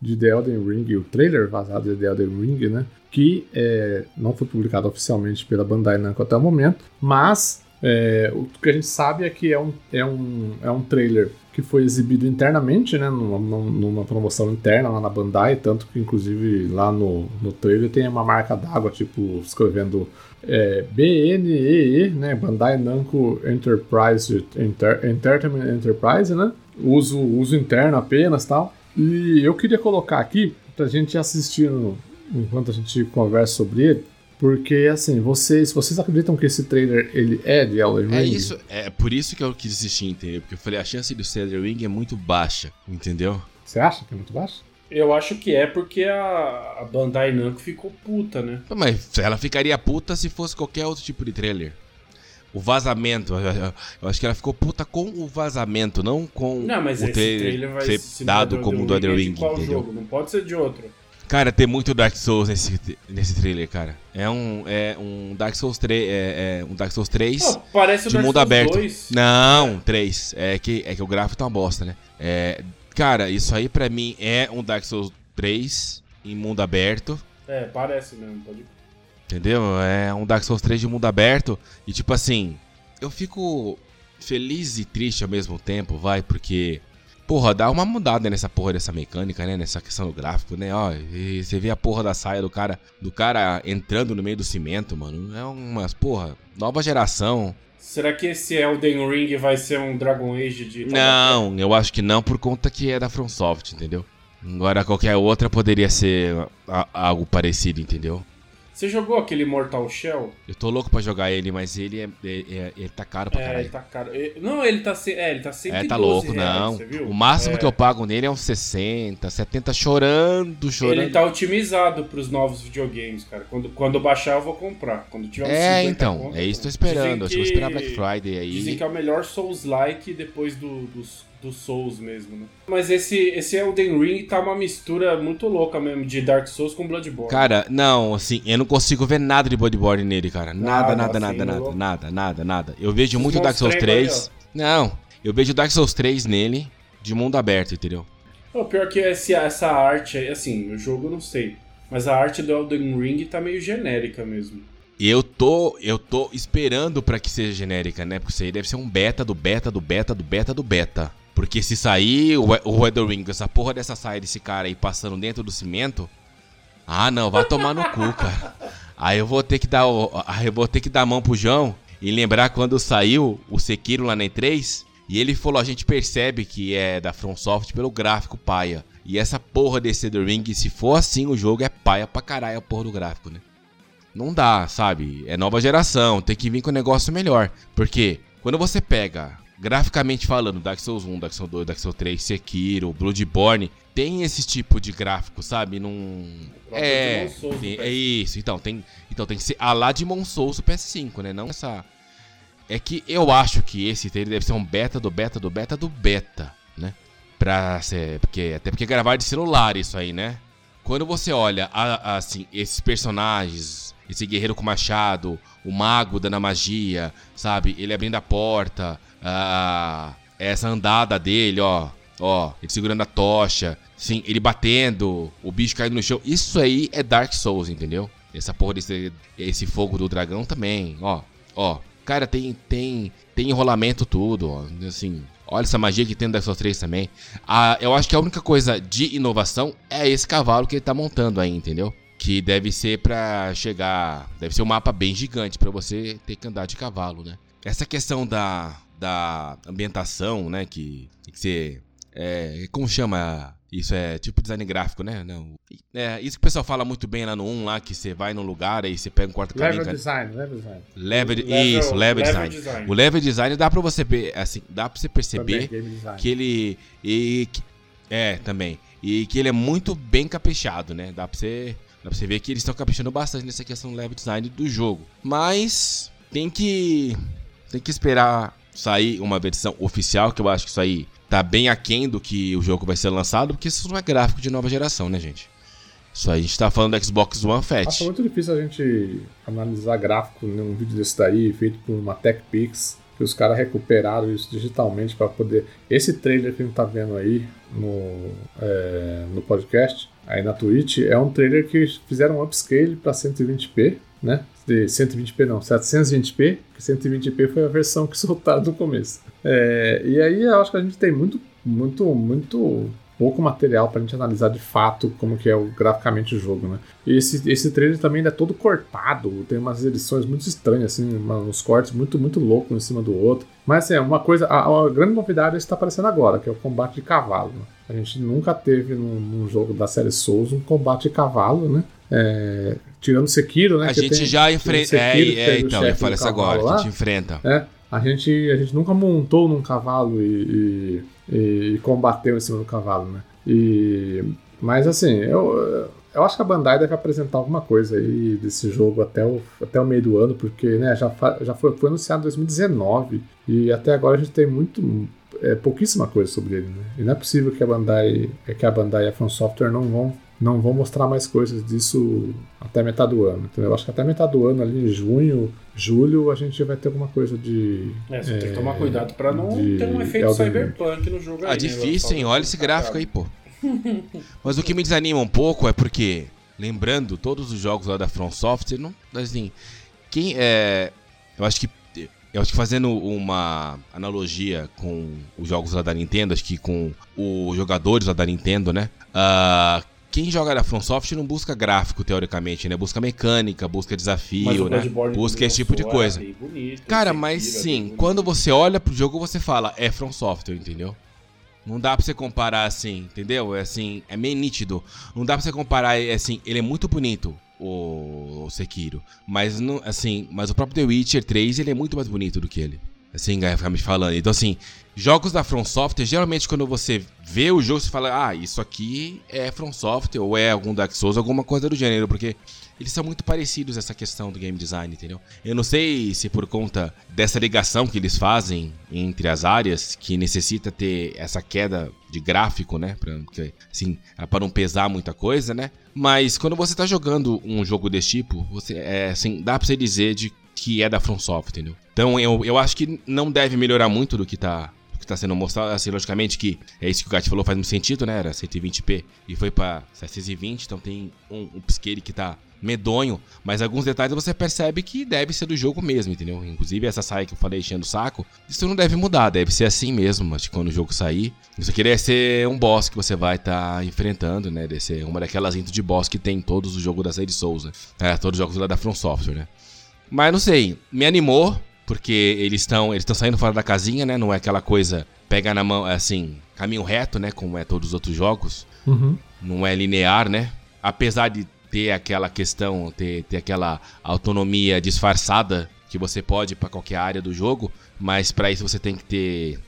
de The Elden Ring, o trailer vazado de The Elden Ring, né, que é, não foi publicado oficialmente pela Bandai Namco até o momento, mas É, o que a gente sabe é que é um, é um, é um trailer que foi exibido internamente, né, numa, numa promoção interna lá na Bandai, tanto que inclusive lá no, no trailer tem uma marca d'água, tipo, escrevendo é, BNEE, né, Bandai Namco Enterprise, Enter, Entertainment Enterprise, né, uso, uso interno apenas tal. E eu queria colocar aqui, pra gente assistir enquanto a gente conversa sobre ele, porque, assim, vocês, vocês acreditam que esse trailer ele é de Elden é Ring? É isso, é por isso que eu quis assistir, entendeu? Porque eu falei, a chance de ser Elden Ring é muito baixa, entendeu? Você acha que é muito baixa? Eu acho que é porque a, a Bandai Namco ficou puta, né? Mas ela ficaria puta se fosse qualquer outro tipo de trailer. O vazamento, eu acho que ela ficou puta com o vazamento, não com não, mas o trailer, trailer vai ser dado como do Elden Ring, entendeu? Jogo? Não pode ser de outro. Cara, tem muito Dark Souls nesse, nesse trailer, cara. É um, é um Dark Souls 3. É, é um Dark Souls 3 oh, parece de Dark mundo Souls aberto. 2. Não, 3. É que, é que o gráfico tá uma bosta, né? É, cara, isso aí pra mim é um Dark Souls 3 em mundo aberto. É, parece mesmo, pode. Entendeu? É um Dark Souls 3 de mundo aberto. E tipo assim, eu fico feliz e triste ao mesmo tempo, vai, porque porra, dá uma mudada nessa porra dessa mecânica, né? Nessa questão do gráfico, né? Ó, você vê a porra da saia do cara, do cara entrando no meio do cimento, mano. É umas, porra, nova geração. Será que esse Elden Ring vai ser um Dragon Age de. Não, eu acho que não, por conta que é da FromSoft, entendeu? Agora qualquer outra poderia ser algo parecido, entendeu? Você jogou aquele Mortal Shell? Eu tô louco pra jogar ele, mas ele é, é, é ele tá caro pra é, caralho. Ele tá caro. Não, ele tá, se... é, ele tá 112 É, tá louco, reais, não. O máximo é. que eu pago nele é uns 60, 70 chorando, chorando. Ele tá otimizado pros novos videogames, cara. Quando, quando baixar eu vou comprar. Quando tiver É, então, é isso que eu tô esperando. Que vou esperar Black Friday aí. Dizem que é o melhor Souls-like depois do, dos do Souls mesmo, né? Mas esse, esse Elden Ring tá uma mistura muito louca mesmo de Dark Souls com Bloodborne. Cara, não, assim, eu não consigo ver nada de Bloodborne nele, cara. Nada, nada, nada, assim, nada, nada, nada, nada, Eu vejo muito Dark Souls 3. não, eu vejo Dark Souls 3 nele de mundo aberto, entendeu? O pior que esse, essa arte, assim, o jogo eu não sei. Mas a arte do Elden Ring tá meio genérica mesmo. Eu tô, eu tô esperando para que seja genérica, né? Porque isso aí deve ser um beta do beta do beta do beta do beta. Porque se sair o, o Weathering, essa porra dessa saia desse cara aí passando dentro do cimento. Ah, não, vai tomar no cu, cara. Aí eu vou ter que dar eu vou ter que dar a mão pro João e lembrar quando saiu o Sekiro lá na E3. E ele falou: a gente percebe que é da FromSoft pelo gráfico paia. E essa porra desse The Ring, se for assim, o jogo é paia pra caralho a porra do gráfico, né? Não dá, sabe? É nova geração, tem que vir com um negócio melhor. Porque quando você pega graficamente falando, Dark Souls 1, Dark Souls 2, Dark Souls 3, Sekiro, Bloodborne, tem esse tipo de gráfico, sabe? Num. É, tem, é isso. Então tem, então tem que ser a lá de Souls do PS5, né? Não essa. É que eu acho que esse trailer deve ser um beta do beta do beta do beta, né? Pra ser. Porque, até porque gravar de celular isso aí, né? Quando você olha, assim, esses personagens, esse guerreiro com machado, o mago dando a magia, sabe? Ele abrindo a porta, ah, essa andada dele, ó. Ó, ele segurando a tocha. Sim, ele batendo, o bicho caindo no chão. Isso aí é Dark Souls, entendeu? Essa porra desse esse fogo do dragão também, ó. Ó, cara, tem tem tem enrolamento tudo, ó. Assim, olha essa magia que tem no Dark Souls 3 também. Ah, eu acho que a única coisa de inovação é esse cavalo que ele tá montando aí, entendeu? Que deve ser para chegar, deve ser um mapa bem gigante para você ter que andar de cavalo, né? Essa questão da da ambientação, né? Que que ser. É, como chama? Isso é tipo design gráfico, né? Não. É, isso que o pessoal fala muito bem lá no 1, lá, que você vai num lugar e você pega um quarto caminho. Level design, level design. Level, level isso, level, level design. design. O level design dá pra você assim, dá pra você perceber também, que ele. E, é, também. E que ele é muito bem caprichado, né? Dá pra você. Dá pra você ver que eles estão caprichando bastante nessa questão do level design do jogo. Mas tem que. Tem que esperar sair uma versão oficial, que eu acho que isso aí tá bem aquém do que o jogo vai ser lançado, porque isso não é gráfico de nova geração, né, gente? Isso aí a gente tá falando do Xbox One Fat. Acho muito difícil a gente analisar gráfico num vídeo desse daí, feito por uma TechPix, que os caras recuperaram isso digitalmente para poder. Esse trailer que a gente tá vendo aí no, é, no podcast aí na Twitch, é um trailer que fizeram um upscale para 120p, né? De 120p não, 720p, que 120p foi a versão que soltaram no começo. É, e aí eu acho que a gente tem muito, muito, muito pouco material para a gente analisar de fato como que é o, graficamente o jogo, né? E esse, esse trailer também é todo cortado, tem umas edições muito estranhas, assim, uns cortes muito, muito loucos em cima do outro. Mas assim, é uma coisa, a, a grande novidade está aparecendo agora, que é o combate de cavalo. Né? A gente nunca teve num, num, jogo da série Souls um combate de cavalo, né? É, tirando Sekiro, né? A gente tem, já enfrenta. É, é, então, eu falei isso agora, lá, a gente enfrenta. É, a gente, a gente nunca montou num cavalo e, e, e, combateu em cima do cavalo, né? E, mas assim, eu, eu acho que a Bandai deve apresentar alguma coisa aí desse jogo até o, até o meio do ano, porque né, já, já foi, foi anunciado em 2019 e até agora a gente tem muito é, pouquíssima coisa sobre ele. Né? E não é possível que a Bandai, que a Bandai e a From Software não vão não vão mostrar mais coisas disso até metade do ano. Então eu acho que até metade do ano, ali em junho, julho, a gente vai ter alguma coisa de. É, você é, tem que tomar cuidado para não ter um efeito cyberpunk no jogo. Ah, aí, difícil, né? hein? Olha esse gráfico aí, pô. Mas o que me desanima um pouco é porque, lembrando, todos os jogos lá da From Software, não, assim, quem é. Eu acho que eu acho que fazendo uma analogia com os jogos lá da Nintendo, acho que com os jogadores lá da Nintendo, né? Uh, quem joga da FromSoft não busca gráfico, teoricamente, né? Busca mecânica, busca desafio, né? Busca esse tipo de coisa. Bonito, Cara, mas sim, quando você olha pro jogo, você fala, é From Software, entendeu? Não dá pra você comparar assim, entendeu? É assim, é meio nítido. Não dá pra você comparar, é assim, ele é muito bonito, o Sekiro. Mas, não, assim, mas o próprio The Witcher 3, ele é muito mais bonito do que ele. Assim, me falando. Então, assim, jogos da From Software, geralmente quando você vê o jogo, você fala, ah, isso aqui é From Software, ou é algum Dark Souls, alguma coisa do gênero, porque eles são muito parecidos essa questão do game design, entendeu? Eu não sei se por conta dessa ligação que eles fazem entre as áreas, que necessita ter essa queda de gráfico, né? Pra, assim, para não pesar muita coisa, né? Mas quando você tá jogando um jogo desse tipo, você, é, assim, dá pra você dizer de que é da From Software, entendeu? Então eu, eu acho que não deve melhorar muito do que tá que está sendo mostrado, assim, logicamente que é isso que o Gat falou, faz muito sentido, né? Era 120p e foi para 720, então tem um, um que tá medonho, mas alguns detalhes você percebe que deve ser do jogo mesmo, entendeu? Inclusive essa saia que eu falei enchendo o saco, isso não deve mudar, deve ser assim mesmo, mas quando o jogo sair, isso aqui deve ser um boss que você vai estar tá enfrentando, né? Deve ser uma daquelas intro de boss que tem em todos os jogos da série Souls, né? É, todos os jogos lá da From Software, né? Mas não sei, me animou, porque eles estão eles estão saindo fora da casinha, né? Não é aquela coisa pega na mão, assim, caminho reto, né? Como é todos os outros jogos. Uhum. Não é linear, né? Apesar de ter aquela questão, ter, ter aquela autonomia disfarçada que você pode para qualquer área do jogo, mas para isso você tem que ter,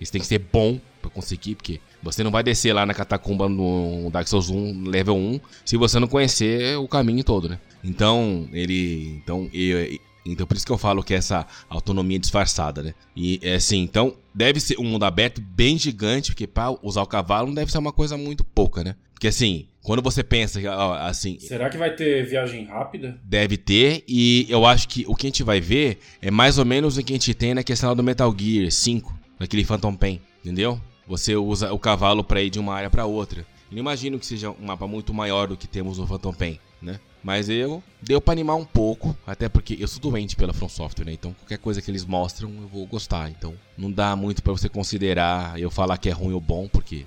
isso tem que ser bom para conseguir, porque você não vai descer lá na catacumba no Dark Souls 1 level 1 se você não conhecer o caminho todo, né? Então, ele, então eu, então por isso que eu falo que é essa autonomia disfarçada, né? E é assim, então deve ser um mundo aberto bem gigante, porque para usar o cavalo não deve ser uma coisa muito pouca, né? Porque assim, quando você pensa assim. Será que vai ter viagem rápida? Deve ter, e eu acho que o que a gente vai ver é mais ou menos o que a gente tem na questão do Metal Gear 5, naquele Phantom Pain, entendeu? Você usa o cavalo para ir de uma área para outra. Eu não imagino que seja um mapa muito maior do que temos no Phantom Pain, né? Mas eu deu para animar um pouco, até porque eu sou doente pela From Software, né? Então qualquer coisa que eles mostram eu vou gostar. Então não dá muito para você considerar eu falar que é ruim ou bom, porque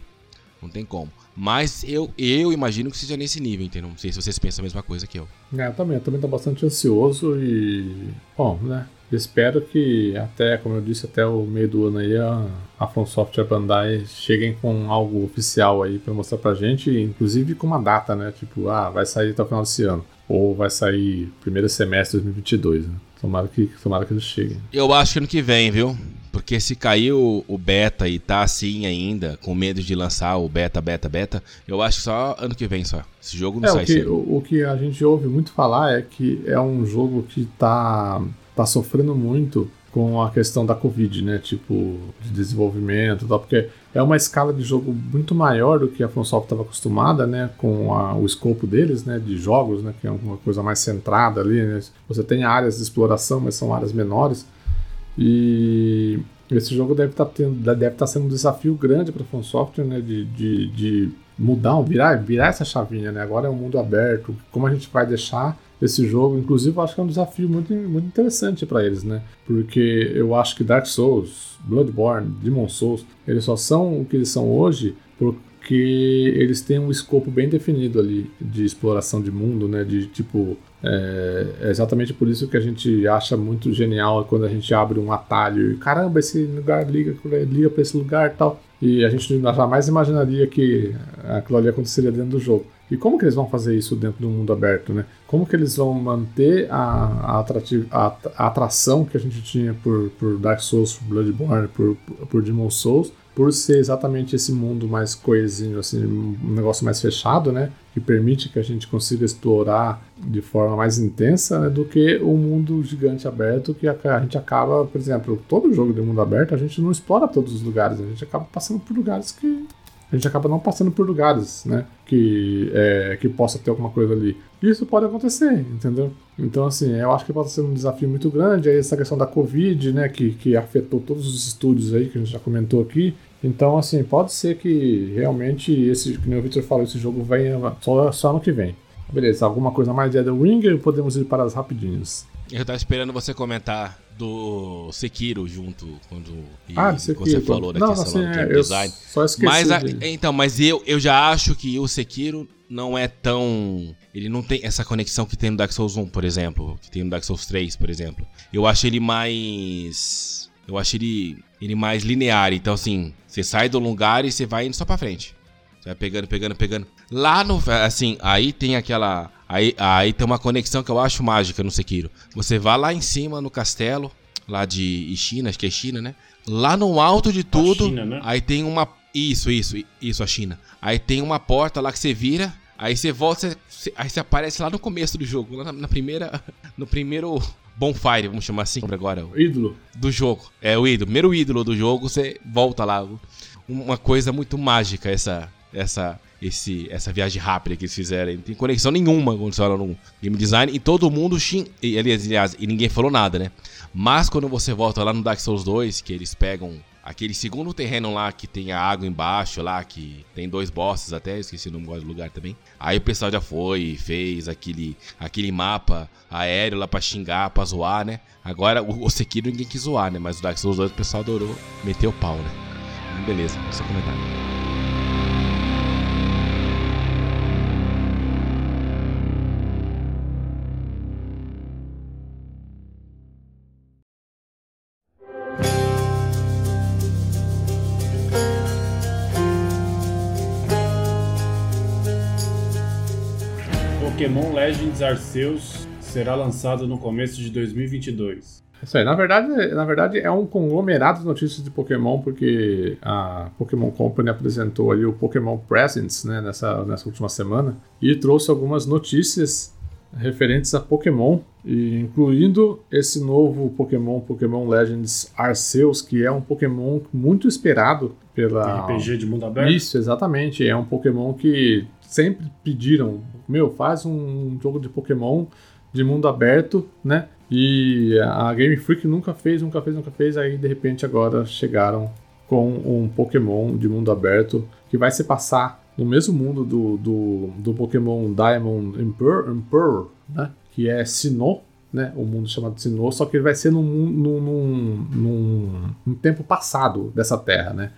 não tem como. Mas eu, eu imagino que seja nesse nível, entendeu? Não sei se vocês pensam a mesma coisa que eu. É, eu também, eu também tô bastante ansioso e. Bom, né? Espero que até, como eu disse, até o meio do ano aí a, a From Software Bandai cheguem com algo oficial aí para mostrar pra gente, inclusive com uma data, né? Tipo, ah, vai sair até o final desse ano. Ou vai sair primeiro semestre de 2022, né? Tomara que, tomara que eles cheguem. Eu acho que ano que vem, viu? Porque se caiu o beta e tá assim ainda, com medo de lançar o beta, beta, beta, eu acho que só ano que vem só. Esse jogo não é, sai o que, cedo. O, o que a gente ouve muito falar é que é um jogo que tá tá sofrendo muito com a questão da Covid, né? Tipo, de desenvolvimento e tal, porque é uma escala de jogo muito maior do que a FromSoft estava acostumada, né? Com a, o escopo deles, né? De jogos, né? Que é uma coisa mais centrada ali, né? Você tem áreas de exploração, mas são áreas menores. E esse jogo deve tá estar tá sendo um desafio grande para a FromSoft, né? De, de, de mudar, virar, virar essa chavinha, né? Agora é um mundo aberto. Como a gente vai deixar esse jogo? Inclusive, eu acho que é um desafio muito, muito interessante para eles, né? Porque eu acho que Dark Souls, Bloodborne, Demon Souls, eles só são o que eles são hoje porque eles têm um escopo bem definido ali de exploração de mundo, né? De tipo é, é, exatamente por isso que a gente acha muito genial quando a gente abre um atalho caramba, esse lugar liga, liga para esse lugar e tal. E a gente jamais imaginaria que aquilo ali aconteceria dentro do jogo. E como que eles vão fazer isso dentro do mundo aberto, né? Como que eles vão manter a, a, a, a atração que a gente tinha por, por Dark Souls, por Bloodborne, por, por Demon Souls, por ser exatamente esse mundo mais coesinho, assim, um negócio mais fechado, né? Que permite que a gente consiga explorar de forma mais intensa né, do que o mundo gigante aberto que a, a, gente acaba, por exemplo, todo jogo de mundo aberto a gente não explora todos os lugares, a gente acaba passando por lugares que a gente acaba não passando por lugares, né? Que, é, que possa ter alguma coisa ali. Isso pode acontecer, entendeu? Então, assim, eu acho que pode ser um desafio muito grande. Aí essa questão da Covid, né? Que, que afetou todos os estúdios aí que a gente já comentou aqui. Então, assim, pode ser que realmente esse, que o Victor falou, esse jogo venha só, só no que vem. Beleza, alguma coisa mais de Elden Ring ou podemos ir para as rapidinhas? Eu tava esperando você comentar do Sekiro junto quando ah, Sekiro. você falou da não, questão assim, do é, design. Só esqueci. Mas a, então, mas eu, eu já acho que o Sekiro não é tão. Ele não tem essa conexão que tem no Dark Souls 1, por exemplo. Que tem no Dark Souls 3, por exemplo. Eu acho ele mais. Eu acho ele, ele mais linear. Então, assim, você sai do lugar e você vai indo só pra frente. Você vai pegando, pegando, pegando. Lá no. Assim, aí tem aquela Aí, aí tem uma conexão que eu acho mágica no Sekiro. Você vai lá em cima no castelo, lá de China, acho que é China, né? Lá no alto de tudo, China, né? aí tem uma. Isso, isso, isso, a China. Aí tem uma porta lá que você vira, aí você volta, você, aí você aparece lá no começo do jogo, na, na primeira. No primeiro bonfire, vamos chamar assim agora. O ídolo. Do jogo. É o ídolo. Primeiro ídolo do jogo, você volta lá. Uma coisa muito mágica essa, essa, esse, essa viagem rápida que eles fizeram. Não tem conexão nenhuma quando você olha no game design. E todo mundo. Xin... E, aliás, e ninguém falou nada, né? Mas quando você volta lá no Dark Souls 2, que eles pegam aquele segundo terreno lá que tem a água embaixo lá, que tem dois bosses até, esqueci o nome do lugar também. Aí o pessoal já foi, fez aquele, aquele mapa aéreo lá pra xingar, pra zoar, né? Agora o, o Sekiro ninguém quis zoar, né? Mas o Dark Souls 2 o pessoal adorou, meteu o pau, né? Beleza, seu comentário. Pokémon Legends Arceus será lançado no começo de 2022. Isso aí, na verdade, na verdade é um conglomerado de notícias de Pokémon, porque a Pokémon Company apresentou ali o Pokémon Presents né, nessa, nessa última semana e trouxe algumas notícias referentes a Pokémon, incluindo esse novo Pokémon, Pokémon Legends Arceus, que é um Pokémon muito esperado pela. RPG de mundo aberto? Isso, exatamente. É um Pokémon que sempre pediram, meu, faz um jogo de Pokémon de mundo aberto, né? E a Game Freak nunca fez, nunca fez, nunca fez, aí de repente agora chegaram com um Pokémon de mundo aberto que vai se passar no mesmo mundo do, do, do Pokémon Diamond and Pearl, né? Que é Sinnoh, né? O mundo chamado Sinnoh, só que ele vai ser num, num, num, num, num tempo passado dessa terra, né?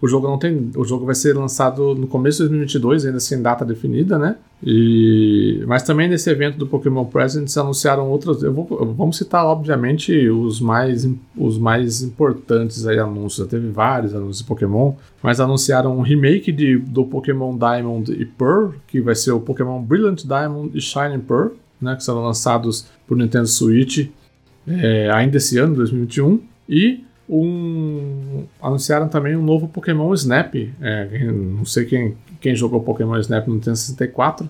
O jogo não tem, o jogo vai ser lançado no começo de 2022, ainda sem data definida, né? E mas também nesse evento do Pokémon Presents anunciaram outras, eu vou, vamos citar obviamente os mais os mais importantes aí anúncios. Já teve vários anúncios de Pokémon, mas anunciaram um remake de, do Pokémon Diamond e Pearl, que vai ser o Pokémon Brilliant Diamond e Shining Pearl, né, que serão lançados por Nintendo Switch é, ainda esse ano, 2021. E um, anunciaram também um novo Pokémon Snap. É, não sei quem, quem jogou Pokémon Snap no Nintendo 64.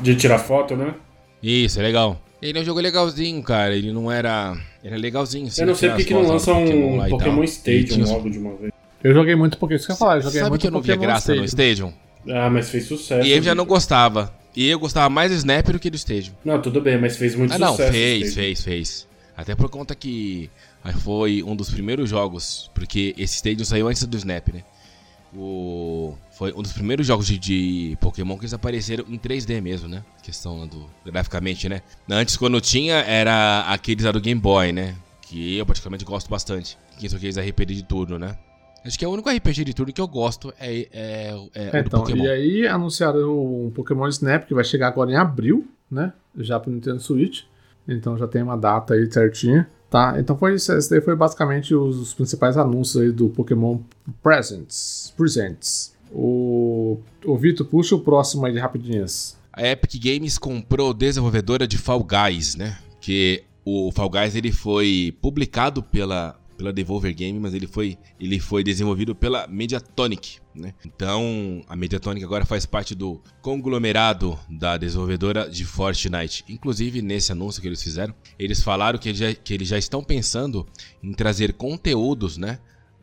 De tirar foto, né? Isso, é legal. Ele é um jogo legalzinho, cara. Ele não era. Era legalzinho. Assim, eu não sei porque que não lança um Pokémon, Pokémon Stadium logo de uma vez. Eu joguei muito Pokémon. Isso que eu ia falar. Eu joguei Sabe muito que eu não via graça Stadium. no Stadium? Ah, mas fez sucesso. E eu já não gostava. E eu gostava mais do Snap do que do Stadium. Não, tudo bem, mas fez muito ah, sucesso. Ah, não, fez, fez, fez. Até por conta que foi um dos primeiros jogos, porque esse Stadium saiu antes do Snap, né? o foi um dos primeiros jogos de, de, Pokémon que eles apareceram em 3D mesmo, né? Questão do graficamente, né? Antes quando tinha era aqueles do Game Boy, né? Que eu praticamente gosto bastante. Que são aqueles RPG de turno, né? Acho que é o único RPG de turno que eu gosto é, é, é, é então, Pokémon. E aí anunciaram o Pokémon Snap que vai chegar agora em abril, né? Já pro Nintendo Switch. Então já tem uma data aí certinha. Tá, então foi isso. Esse daí foi basicamente os, os principais anúncios aí do Pokémon Presents. Presents. O, o Vitor, puxa o próximo aí de rapidinhas. A Epic Games comprou desenvolvedora de Fall Guys, né? Que o Fall Guys ele foi publicado pela pela Devolver Game, mas ele foi, ele foi desenvolvido pela Mediatonic, né? Então, a Mediatonic agora faz parte do conglomerado da desenvolvedora de Fortnite. Inclusive, nesse anúncio que eles fizeram, eles falaram que, já, que eles já estão pensando em trazer conteúdos, né?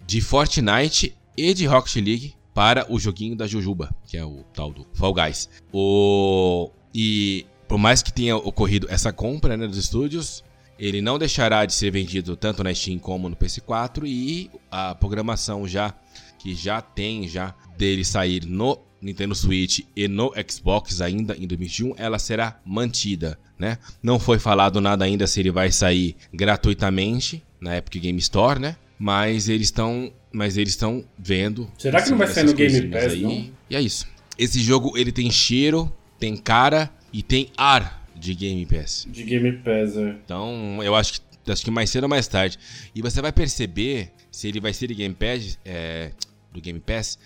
De Fortnite e de Rocket League para o joguinho da Jujuba, que é o tal do Fall Guys. O... E por mais que tenha ocorrido essa compra né, dos estúdios, ele não deixará de ser vendido tanto na Steam como no PS4 e a programação já que já tem já dele sair no Nintendo Switch e no Xbox ainda em 2021, ela será mantida, né? Não foi falado nada ainda se ele vai sair gratuitamente na Epic Game Store, né? Mas eles estão, mas eles estão vendo. Será que não vai sair no Game Pass aí, não? E é isso. Esse jogo ele tem cheiro, tem cara e tem ar de Game Pass. De Game Pass, é. Então, eu acho que, acho que mais cedo ou mais tarde. E você vai perceber se ele vai ser de Game Pass, é, do Game Pass,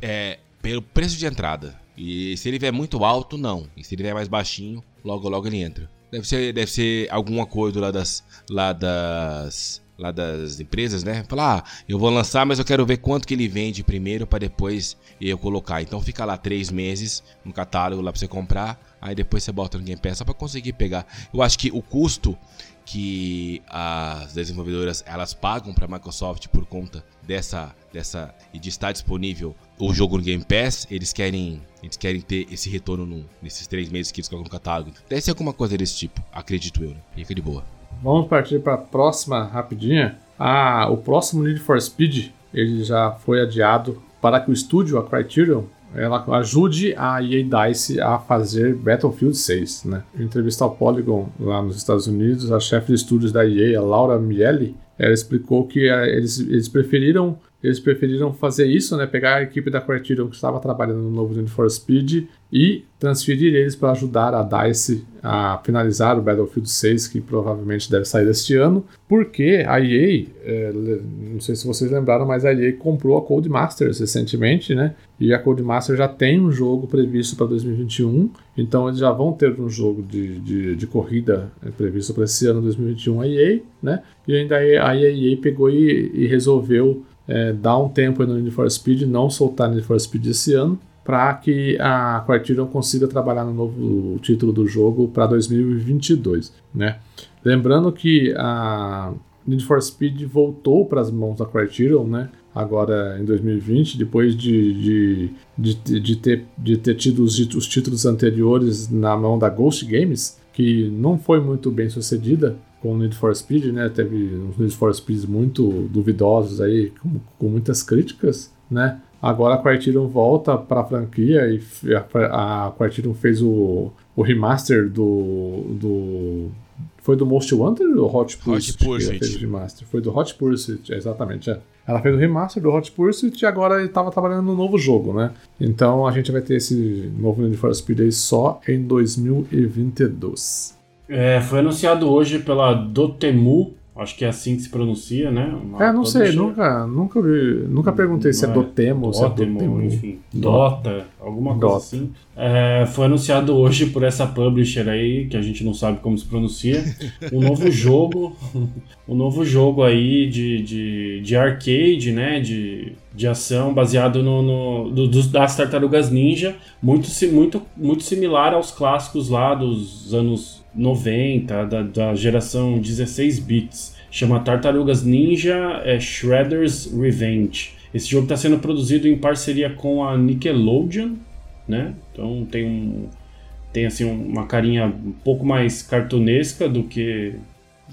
é, pelo preço de entrada. E se ele vier muito alto, não. E se ele vier mais baixinho, logo logo ele entra. Deve ser, deve ser algum acordo lá das, lá das, lá das empresas, né? Falar, ah, eu vou lançar, mas eu quero ver quanto que ele vende primeiro para depois eu colocar. Então fica lá três meses no catálogo lá para você comprar aí depois você bota no Game Pass só para conseguir pegar. Eu acho que o custo que as desenvolvedoras elas pagam para a Microsoft por conta dessa dessa e de estar disponível o jogo no Game Pass, eles querem eles querem ter esse retorno no, nesses três meses que eles colocam no catálogo. Deve ser alguma coisa desse tipo, acredito eu. Né? Fica de boa. Vamos partir para a próxima rapidinha. Ah, o próximo Need for Speed ele já foi adiado para que o estúdio, a Criterion, ela ajude a EA DICE a fazer Battlefield 6, né? Em entrevista ao Polygon lá nos Estados Unidos, a chefe de estúdios da EA, a Laura Miele, ela explicou que eh, eles, eles preferiram eles preferiram fazer isso, né? Pegar a equipe da Criterion que estava trabalhando no novo Need for Speed e transferir eles para ajudar a DICE a finalizar o Battlefield 6, que provavelmente deve sair este ano, porque a EA, é, não sei se vocês lembraram, mas a EA comprou a Codemasters recentemente, né? E a Codemasters já tem um jogo previsto para 2021, então eles já vão ter um jogo de, de, de corrida é, previsto para esse ano 2021 a EA, né? E ainda a EA pegou e, e resolveu é, dar um tempo no Need for Speed, não soltar Need for Speed esse ano, para que a Criterion consiga trabalhar no novo título do jogo para 2022, né? Lembrando que a Need for Speed voltou para as mãos da Criterion, né? Agora em 2020, depois de, de, de, de, ter, de ter tido os, os títulos anteriores na mão da Ghost Games, que não foi muito bem sucedida, com o Need for Speed, né? Teve uns Need for Speeds muito duvidosos aí, com, com muitas críticas, né? Agora a Criterion volta para a franquia e a, a Criterion fez o, o remaster do, do foi do Most Wanted ou Hot Pursuit? Hot Pursuit. Fez o remaster. Foi do Hot Pursuit, exatamente. É. Ela fez o remaster do Hot Pursuit e agora estava trabalhando no novo jogo, né? Então a gente vai ter esse novo Need for Speed aí só em 2022. É, foi anunciado hoje pela Dotemu, acho que é assim que se pronuncia, né? Uma é, não sei, nunca, nunca, vi, nunca perguntei se é, é Dotemu ou se é Dotemu. Enfim, Dota, alguma coisa Dota. assim. É, foi anunciado hoje por essa publisher aí, que a gente não sabe como se pronuncia, um novo jogo, um novo jogo aí de, de, de arcade, né? De, de ação baseado no, no do, das Tartarugas Ninja, muito, muito, muito similar aos clássicos lá dos anos 90, da, da geração 16 bits. Chama Tartarugas Ninja é Shredder's Revenge. Esse jogo está sendo produzido em parceria com a Nickelodeon, né? Então tem um tem assim uma carinha um pouco mais cartunesca do que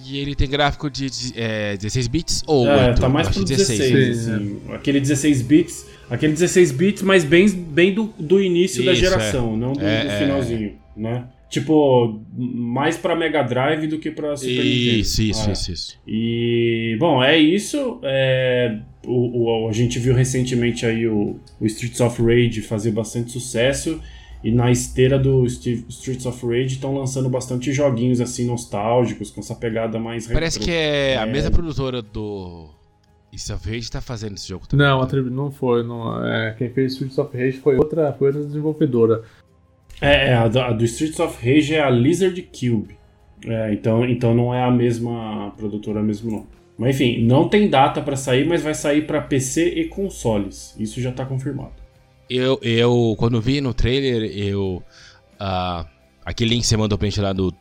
E ele tem gráfico de, de é, 16 bits ou É, 8? tá mais pro 16. 16, Sim, assim. Aquele 16 bits, aquele 16 bits, mas bem, bem do, do início da Isso, geração, não do, É, do é. finalzinho, né? Tipo, mais pra Mega Drive do que pra Super Nintendo. Isso, isso, É. isso, isso. E, bom, é isso. É, o, o- a gente viu recentemente aí o, o Streets of Rage fazer bastante sucesso. E na esteira do Steve- Streets of Rage estão lançando bastante joguinhos assim nostálgicos, com essa pegada mais Parece retrô. que é a É. mesma produtora do Streets of Rage tá fazendo esse jogo também. Não, a não foi. Não, é, quem fez Streets of Rage foi outra, foi outra desenvolvedora. É, é, a, do, a do Streets of Rage é a Lizard Cube. É, então, então não é a mesma produtora mesmo não. Mas enfim, não tem data pra sair, mas vai sair pra PC e consoles. Isso já tá confirmado. Eu, eu, quando vi no trailer, eu. ah, aquele link que você mandou pra gente lá, do,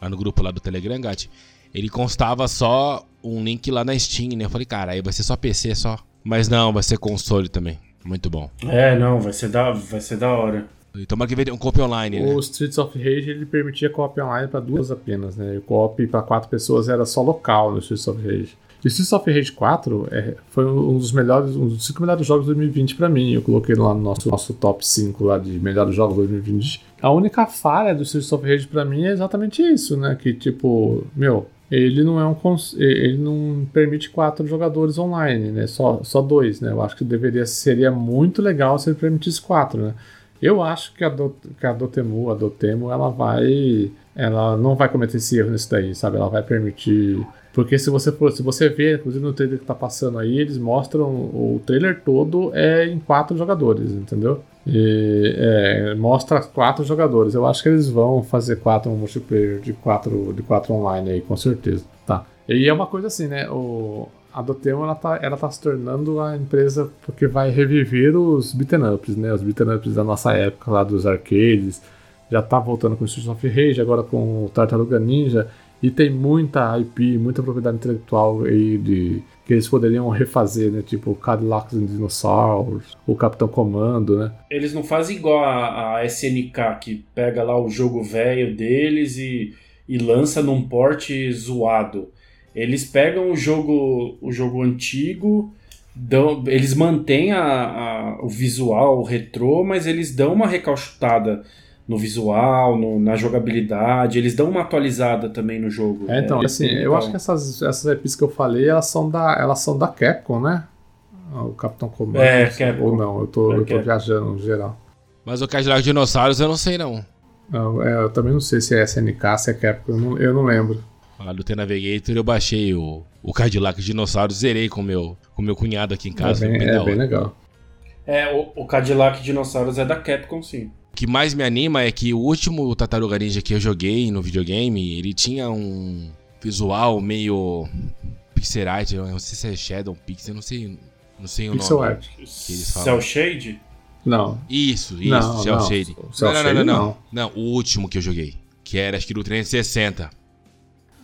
lá no grupo lá do Telegram, Gat, ele constava só um link lá na Steam, né? Eu falei, cara, aí vai ser só PC só. Mas não, vai ser console também. Muito bom. É, não, vai ser da, vai ser da hora. E tomara que venha um copy online, né? O Streets of Rage ele permitia co-op online para duas apenas, né? E o co-op para quatro pessoas era só local no Streets of Rage. E o Streets of Rage 4 é, foi um dos melhores, um dos cinco melhores jogos de 2020 para mim. Eu coloquei lá no nosso, nosso top 5 lá de melhores jogos de 2020. A única falha do Streets of Rage para mim é exatamente isso, né? Que tipo, meu, ele não é um ele não permite quatro jogadores online, né? Só, só dois, né? Eu acho que deveria seria muito legal se ele permitisse quatro, né? Eu acho que a, do, que a Dotemu, a Dotemu, ela vai. Ela não vai cometer esse erro nisso daí, sabe? Ela vai permitir. Porque se você for, se você ver, inclusive no trailer que tá passando aí, eles mostram o trailer todo é em quatro jogadores, entendeu? E, é, mostra quatro jogadores. Eu acho que eles vão fazer quatro multiplayer de quatro, de quatro online aí, com certeza. Tá. E é uma coisa assim, né? O, a Dotemu ela tá, ela tá se tornando a empresa porque vai reviver os beaten ups, né? Os beaten ups da nossa época lá dos arcades. Já tá voltando com o Streets of Rage, agora com o Tartaruga Ninja. E tem muita IP, muita propriedade intelectual aí de que eles poderiam refazer, né? Tipo Cadillacs and Dinosaurs, o Capitão Comando, né? Eles não fazem igual a, a SNK, que pega lá o jogo velho deles e, e lança num porte zoado. Eles pegam o jogo, o jogo antigo, dão, eles mantêm a, a- o visual o retrô, mas eles dão uma recalchutada no visual, no- na jogabilidade, eles dão uma atualizada também no jogo. É, então, É, assim, bem eu acho que essas, essas IPs que eu falei, elas são da, elas são da Capcom, né? Ah, O Capitão Comando. É, Capcom. Ou não, eu tô, É eu tô Capcom. viajando no geral. Mas o Cadillac Dinossauros eu não sei não. Não, é, eu também não sei se é SNK, se é Capcom, eu não, eu não lembro. Lá do T-Navigator eu baixei o, o Cadillac Dinossauros, zerei com meu, com meu cunhado aqui em casa. é bem, bem é bem legal. É, o, o Cadillac Dinossauros é da Capcom, sim. O que mais me anima é que o último Tartaruga Ninja que eu joguei no videogame, ele tinha um visual meio pixelite, eu não sei se é Shadow Pixel, não sei, não sei o Pixel nome. art. eles falam. Cell Shade? Não. Isso, isso, Não, Cell não, Shade. Cell não, não, não, não. não. Não, o último que eu joguei, que era acho que do 360.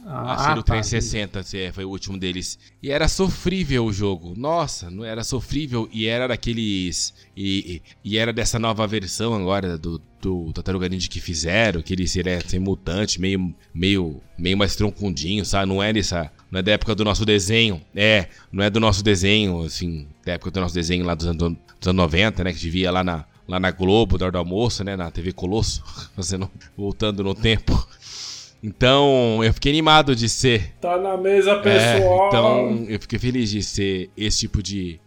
Ah, do tá. 360 se é, foi o último deles. E era sofrível o jogo. Nossa, não era sofrível e era daqueles. E, e, e era dessa nova versão agora do, do Tartaruga Ninja que fizeram, que ele seria sem mutante, meio, meio, meio mais troncundinho, sabe? Não é dessa. Não é da época do nosso desenho. É, não é do nosso desenho, assim, da época do nosso desenho lá dos anos, dos anos 90, né? Que a gente via lá na, lá na Globo, da hora do almoço, né? Na TV Colosso, fazendo, voltando no tempo. Então, eu fiquei animado de ser Tá na mesa, é, pessoal! então, eu fiquei feliz de ser esse tipo de,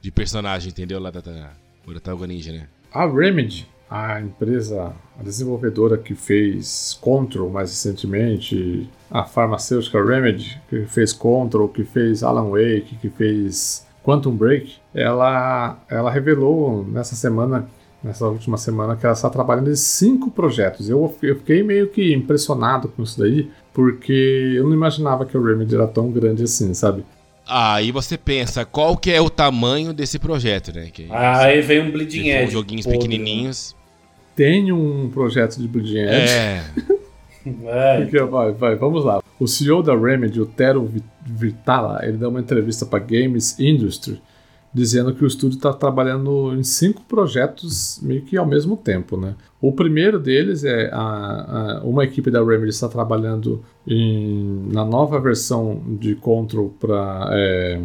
de personagem, entendeu? Lá da, da, Ninja, né? A Remedy, a empresa, a desenvolvedora que fez Control mais recentemente, a farmacêutica Remedy, que fez Control, que fez Alan Wake, que fez Quantum Break, ela, ela revelou nessa semana, nessa última semana, que ela está trabalhando em cinco projetos. Eu, eu fiquei meio que impressionado com isso daí, porque eu não imaginava que a Remedy era tão grande assim, sabe? Aí você pensa, qual que é o tamanho desse projeto, né? Que Aí vem um Bleeding Edge. joguinhos podre, pequenininhos. Tem um projeto de Bleeding Edge. É? É, Porque, vai, vai, vamos lá. O CEO da Remedy, o Tero Vi- Vitala, ele deu uma entrevista para Games Industry dizendo que o estúdio está trabalhando em cinco projetos meio que ao mesmo tempo, né? O primeiro deles é a, a, uma equipe da Remedy está trabalhando em, na nova versão de Control para é,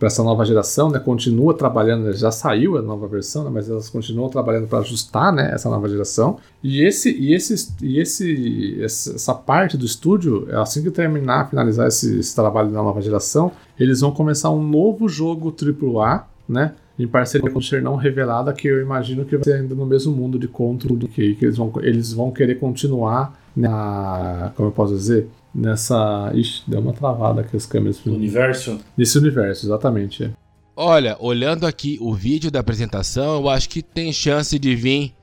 para essa nova geração, né? Continua trabalhando, já saiu a nova versão, né? mas elas continuam trabalhando para ajustar, né? Essa nova geração. E esse e esse e esse essa parte do estúdio, assim que terminar, finalizar esse, esse trabalho da nova geração, eles vão começar um novo jogo AAA, né? Em parceria com o ser não revelada, que eu imagino que vai ser ainda no mesmo mundo de Control do que, que eles vão eles vão querer continuar na como eu posso dizer nessa. Ixi, deu uma travada aqui as câmeras. No universo? Nesse universo, exatamente. É. Olha, olhando aqui o vídeo da apresentação, eu acho que tem chance de vir.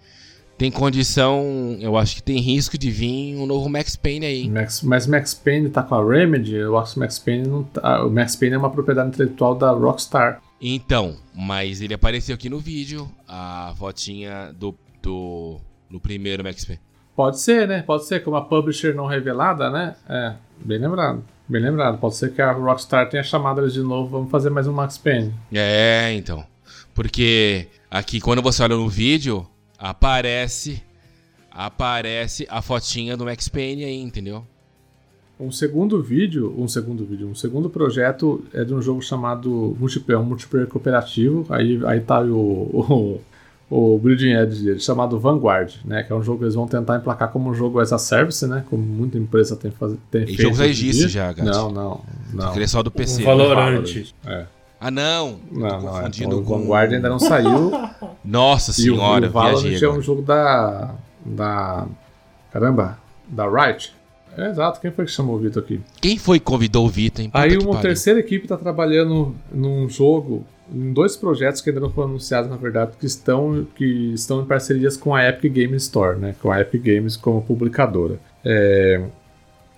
Tem condição, eu acho que tem risco de vir um novo Max Payne aí. Max, mas Max Payne tá com a Remedy, eu acho que Max Payne não tá, o Max Payne é uma propriedade intelectual da Rockstar. Então, mas ele apareceu aqui no vídeo, a fotinha do, do no primeiro Max Payne. Pode ser, né? Pode ser, como a publisher não revelada, né? É, bem lembrado. Bem lembrado. Pode ser que a Rockstar tenha chamado eles de novo, vamos fazer mais um Max Payne. É, então. Porque aqui, quando você olha no vídeo, aparece aparece a fotinha do Max Payne aí, entendeu? Um segundo vídeo, um segundo vídeo, um segundo projeto é de um jogo chamado multiplayer, um multiplayer cooperativo. Aí, aí tá o, o o Building Edge dele, chamado Vanguard, né? Que é um jogo que eles vão tentar emplacar como um jogo as a service, né? Como muita empresa tem, faz, tem feito. E jogo já existe já, Gatti. Não, não, não. Aquele é só do PC. O Valorant. É. Ah, não. Não, não. É. O com... Vanguard ainda não saiu. Nossa senhora, e o, o Valorant é um jogo da... da... Caramba, da Riot. É, exato, quem foi que chamou o Vitor aqui? Quem foi que convidou o Vitor, hein? Aí uma terceira equipe está trabalhando num jogo em dois projetos que ainda não foram anunciados, na verdade, que estão, que estão em parcerias com a Epic Games Store, né? Com a Epic Games como publicadora. É,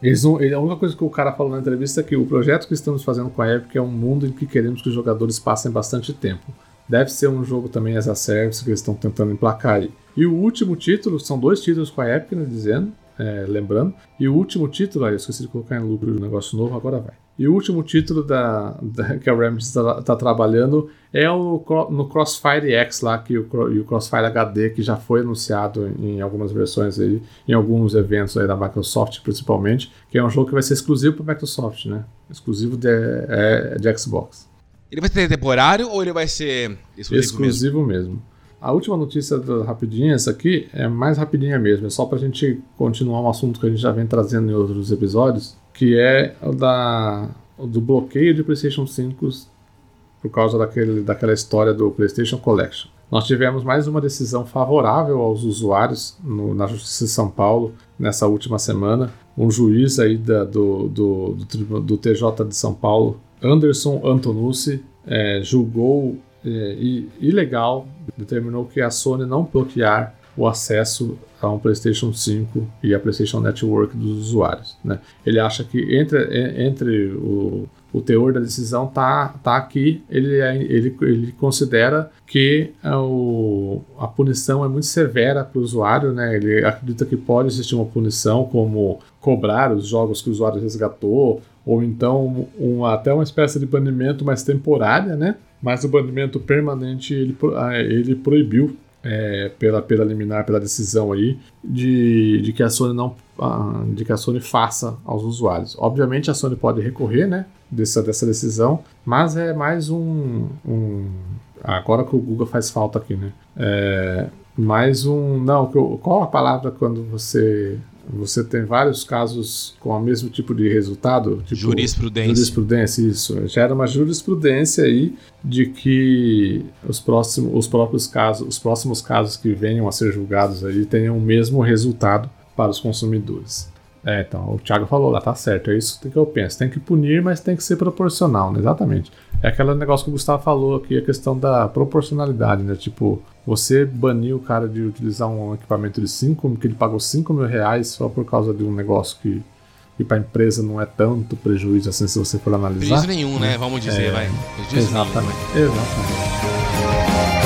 eles não, a única coisa que o cara falou na entrevista é que o projeto que estamos fazendo com a Epic é um mundo em que queremos que os jogadores passem bastante tempo. Deve ser um jogo também as a service que eles estão tentando emplacar aí. E o último título, são dois títulos com a Epic, né, dizendo, é, lembrando. E o último título, aí eu esqueci de colocar em loop o negócio novo, agora vai. E o último título da, da que a Remedy está tá trabalhando é o, no Crossfire X lá, que o, o Crossfire HD, que já foi anunciado em, algumas versões aí, em alguns eventos aí da Microsoft principalmente, que é um jogo que vai ser exclusivo para Microsoft, né? Exclusivo de, é, de Xbox. Ele vai ser temporário ou ele vai ser exclusivo, exclusivo mesmo? mesmo. A última notícia rapidinha, essa aqui, é mais rapidinha mesmo, é só para a gente continuar um assunto que a gente já vem trazendo em outros episódios, que é o da, do bloqueio de PlayStation 5 por causa daquele, daquela história do PlayStation Collection. Nós tivemos mais uma decisão favorável aos usuários no, na Justiça de São Paulo nessa última semana. Um juiz aí da, do, do, do, do, TJ de São Paulo, Anderson Antonucci, é, julgou é, ilegal, determinou que a Sony não bloquear o acesso a um PlayStation 5 e a PlayStation Network dos usuários. Né? Ele acha que entre, entre o, o teor da decisão tá, tá aqui, ele, é, ele, ele considera que a, o, a punição é muito severa para o usuário, né? ele acredita que pode existir uma punição como cobrar os jogos que o usuário resgatou, ou então um, até uma espécie de banimento mais temporária, né? mas o banimento permanente ele, ah, ele proibiu é, pela, pela liminar, pela decisão aí, de, de que a Sony não de que a Sony faça aos usuários. Obviamente a Sony pode recorrer, né, dessa, dessa decisão, mas é mais um, um agora que o Google faz falta aqui, né, é, mais um, não, qual a palavra quando você você tem vários casos com o mesmo tipo de resultado. Tipo, jurisprudência. Jurisprudência, isso. Gera uma jurisprudência aí de que os próximos, os próprios casos, os próximos casos que venham a ser julgados aí tenham o mesmo resultado para os consumidores. É, então, o Thiago falou lá, tá certo, é isso que eu penso. Tem que punir, mas tem que ser proporcional, né? Exatamente. É aquele negócio que o Gustavo falou aqui, a questão da proporcionalidade, né? Tipo, você banir o cara de utilizar um equipamento de 5, que ele pagou 5 mil reais só por causa de um negócio que, que para a empresa não é tanto prejuízo assim se você for analisar. Prejuízo nenhum, né? Vamos dizer, é, vai. Prejuízo exatamente, nenhum. Exatamente.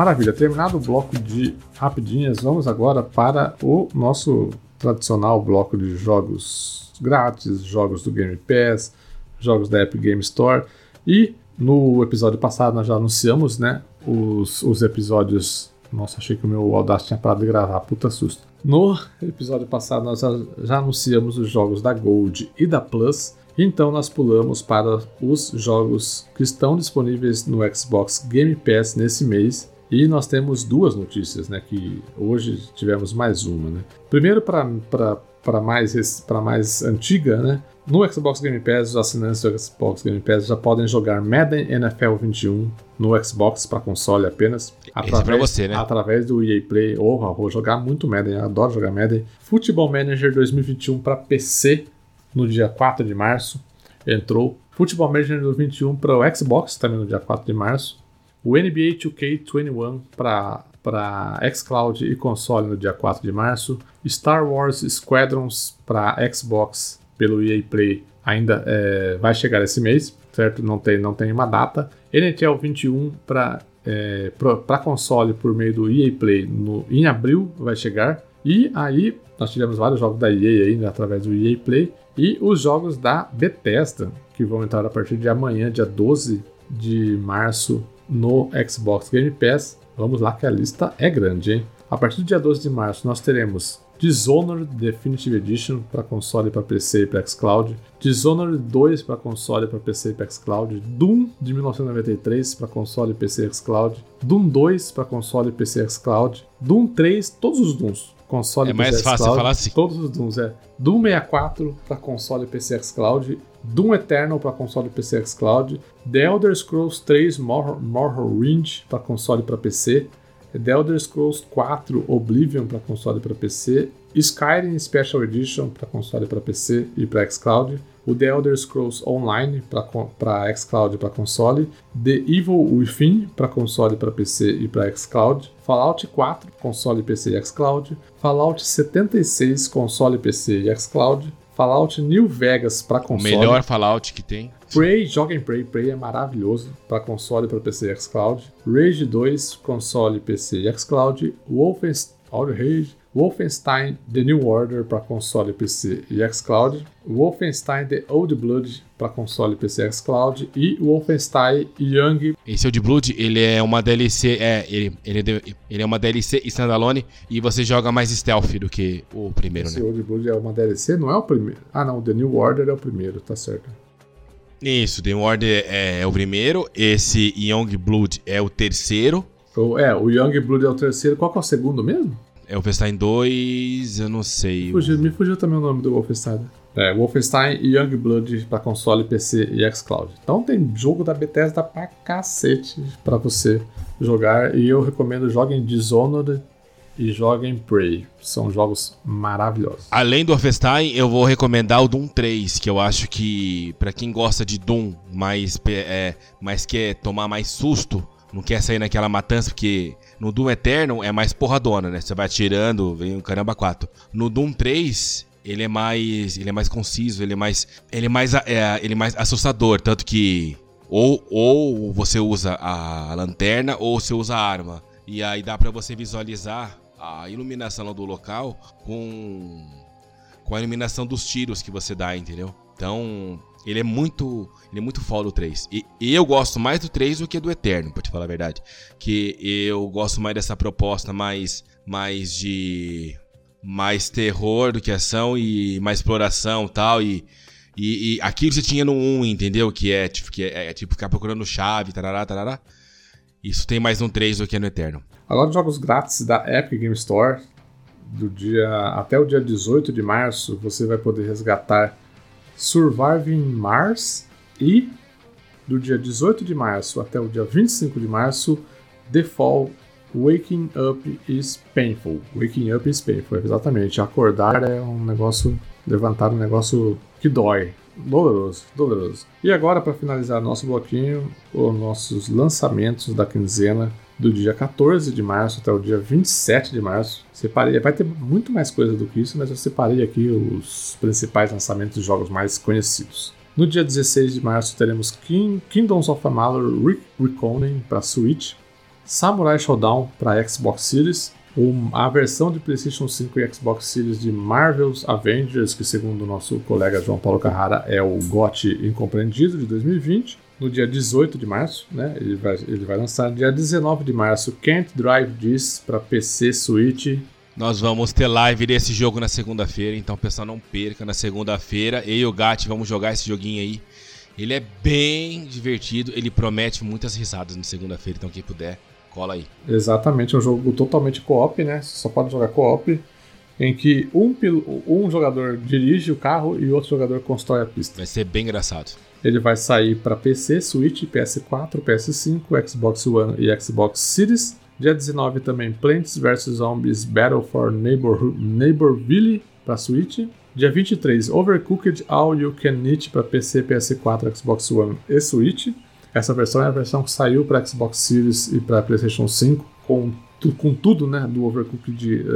Maravilha, terminado o bloco de rapidinhas, vamos agora para o nosso tradicional bloco de jogos grátis, jogos do Game Pass, jogos da Epic Game Store. E no episódio passado nós já anunciamos, né, os, os episódios. Nossa, achei que o meu Audacity tinha parado de gravar, puta susto. No episódio passado nós já anunciamos os jogos da Gold e da Plus. Então nós pulamos para os jogos que estão disponíveis no Xbox Game Pass nesse mês. E nós temos duas notícias, né? Que hoje tivemos mais uma, né? Primeiro para mais, mais antiga, né? No Xbox Game Pass, os assinantes do Xbox Game Pass já podem jogar Madden NFL 21 no Xbox para console apenas. Através, é você, né? através do EA Play. Oh, vou jogar muito Madden, eu adoro jogar Madden. Football Manager 2021 para PC no dia 4 de março. Entrou. Football Manager 2021 para o Xbox também no dia 4 de março. O NBA 2K21 para xCloud e console no dia 4 de março. Star Wars Squadrons para Xbox pelo EA Play ainda é, vai chegar esse mês, certo? Não tem, não tem uma data. NHL 21 para é, para console por meio do EA Play no, em abril vai chegar. E aí nós tivemos vários jogos da EA ainda através do EA Play e os jogos da Bethesda que vão entrar a partir de amanhã, dia 12 de março no Xbox Game Pass. Vamos lá que a lista é grande, hein? A partir do dia 12 de março nós teremos Dishonored Definitive Edition para console para PC e para xCloud, Dishonored 2 para console para PC e para xCloud, Doom de 1993 para console, PC e xCloud, Doom 2 para console, PC e xCloud, Doom 3, todos os Dooms, console é mais PC fácil falar assim. Todos os Dooms, é. Doom 64 para console, PC e xCloud, Doom Eternal para console, PC e xCloud, The Elder Scrolls 3 Morrowind para console e para PC, The Elder Scrolls 4 Oblivion para console e para PC, Skyrim Special Edition para console e para PC e para xCloud, o The Elder Scrolls Online para xCloud e para console, The Evil Within para console para PC e para xCloud, Fallout 4 console, PC e xCloud, Fallout 76 console, PC e xCloud, Fallout New Vegas para console. O melhor Fallout que tem. Prey, joguem Prey, Prey é maravilhoso para console, para PC e xCloud. Rage 2, console, PC e xCloud. Wolfenstein, Rage. Wolfenstein The New Order para console, PC e xCloud. Wolfenstein The Old Blood para console, PC e xCloud. E Wolfenstein Young. Esse Old Blood, ele é uma DLC, é, ele, ele, é ele é uma DLC standalone e você joga mais stealth do que o primeiro, Esse né? Old Blood é uma DLC, não é o primeiro. Ah, não, The New Order é o primeiro, tá certo. Isso, The Order é, é o primeiro, esse Young Blood é o terceiro. É, o Young Blood é o terceiro. Qual que é o segundo mesmo? É Wolfenstein 2, eu não sei. Fugiu, me fugiu também o nome do Wolfenstein. É, Wolfenstein Young Blood para console, PC e xCloud. Então tem jogo da Bethesda pra cacete para você jogar. E eu recomendo joguem Dishonored e joguem Prey. São jogos maravilhosos. Além do Wolfenstein, eu vou recomendar o Doom 3, que eu acho que para quem gosta de Doom, mas, é, mas quer tomar mais susto, não quer sair naquela matança, porque no Doom Eternal é mais porradona, né? Você vai atirando, vem o caramba 4. No Doom 3, ele é mais, ele é mais conciso, ele é mais, ele é mais, é, ele é mais assustador, tanto que ou, ou você usa a lanterna ou você usa a arma. E aí dá para você visualizar a iluminação do local com, com a iluminação dos tiros que você dá, entendeu? Então, ele é muito. Ele é muito foda o 3. E, e, eu gosto mais do 3 do que do Eterno, pra te falar a verdade. Que eu gosto mais dessa proposta mais. mais de. mais terror do que ação e mais exploração tal, e. E, e aquilo você tinha no 1, entendeu? Que é tipo, que é, é tipo ficar procurando chave, tarará, tarará. Isso tem mais no 3 do que no Eterno. Agora, jogos grátis da Epic Game Store, do dia até o dia 18 de março, você vai poder resgatar Surviving Mars e do dia 18 de março até o dia 25 de março, The Fall Waking Up is Painful. Waking Up is Painful, exatamente. Acordar é um negócio, levantar um negócio que dói. Doloroso, doloroso. E agora, para finalizar nosso bloquinho, os nossos lançamentos da quinzena do dia 14 de março até o dia 27 de março. Separei, vai ter muito mais coisa do que isso, mas eu separei aqui os principais lançamentos de jogos mais conhecidos. No dia 16 de março teremos King, Kingdoms of Amalur Re Reconing para Switch, Samurai Showdown para Xbox Series, a versão de PlayStation 5 e Xbox Series de Marvel's Avengers, que segundo o nosso colega João Paulo Carrara é o GOT incompreendido de 2020, no dia 18 de março, né? Ele vai, ele vai lançar no dia 19 de março Can't Drive This para PC, Switch. Nós vamos ter live desse jogo na segunda-feira, então pessoal não perca na segunda-feira. Eu e o Gat vamos jogar esse joguinho aí. Ele é bem divertido, ele promete muitas risadas na segunda-feira, então quem puder Cola aí. Exatamente, é um jogo totalmente co-op, né? Você só pode jogar co-op, em que um, um jogador dirige o carro e o outro jogador constrói a pista. Vai ser bem engraçado. Ele vai sair para PC, Switch, PS4, PS5, Xbox One e Xbox Series. Dia 19 também Plants vs Zombies Battle for Neighbor Neighborville para Switch. Dia 23 Overcooked All You Can Eat para PC, PS4, Xbox One e Switch. Essa versão é a versão que saiu para Xbox Series e para PlayStation 5 com, com tudo, né, do Overcooked,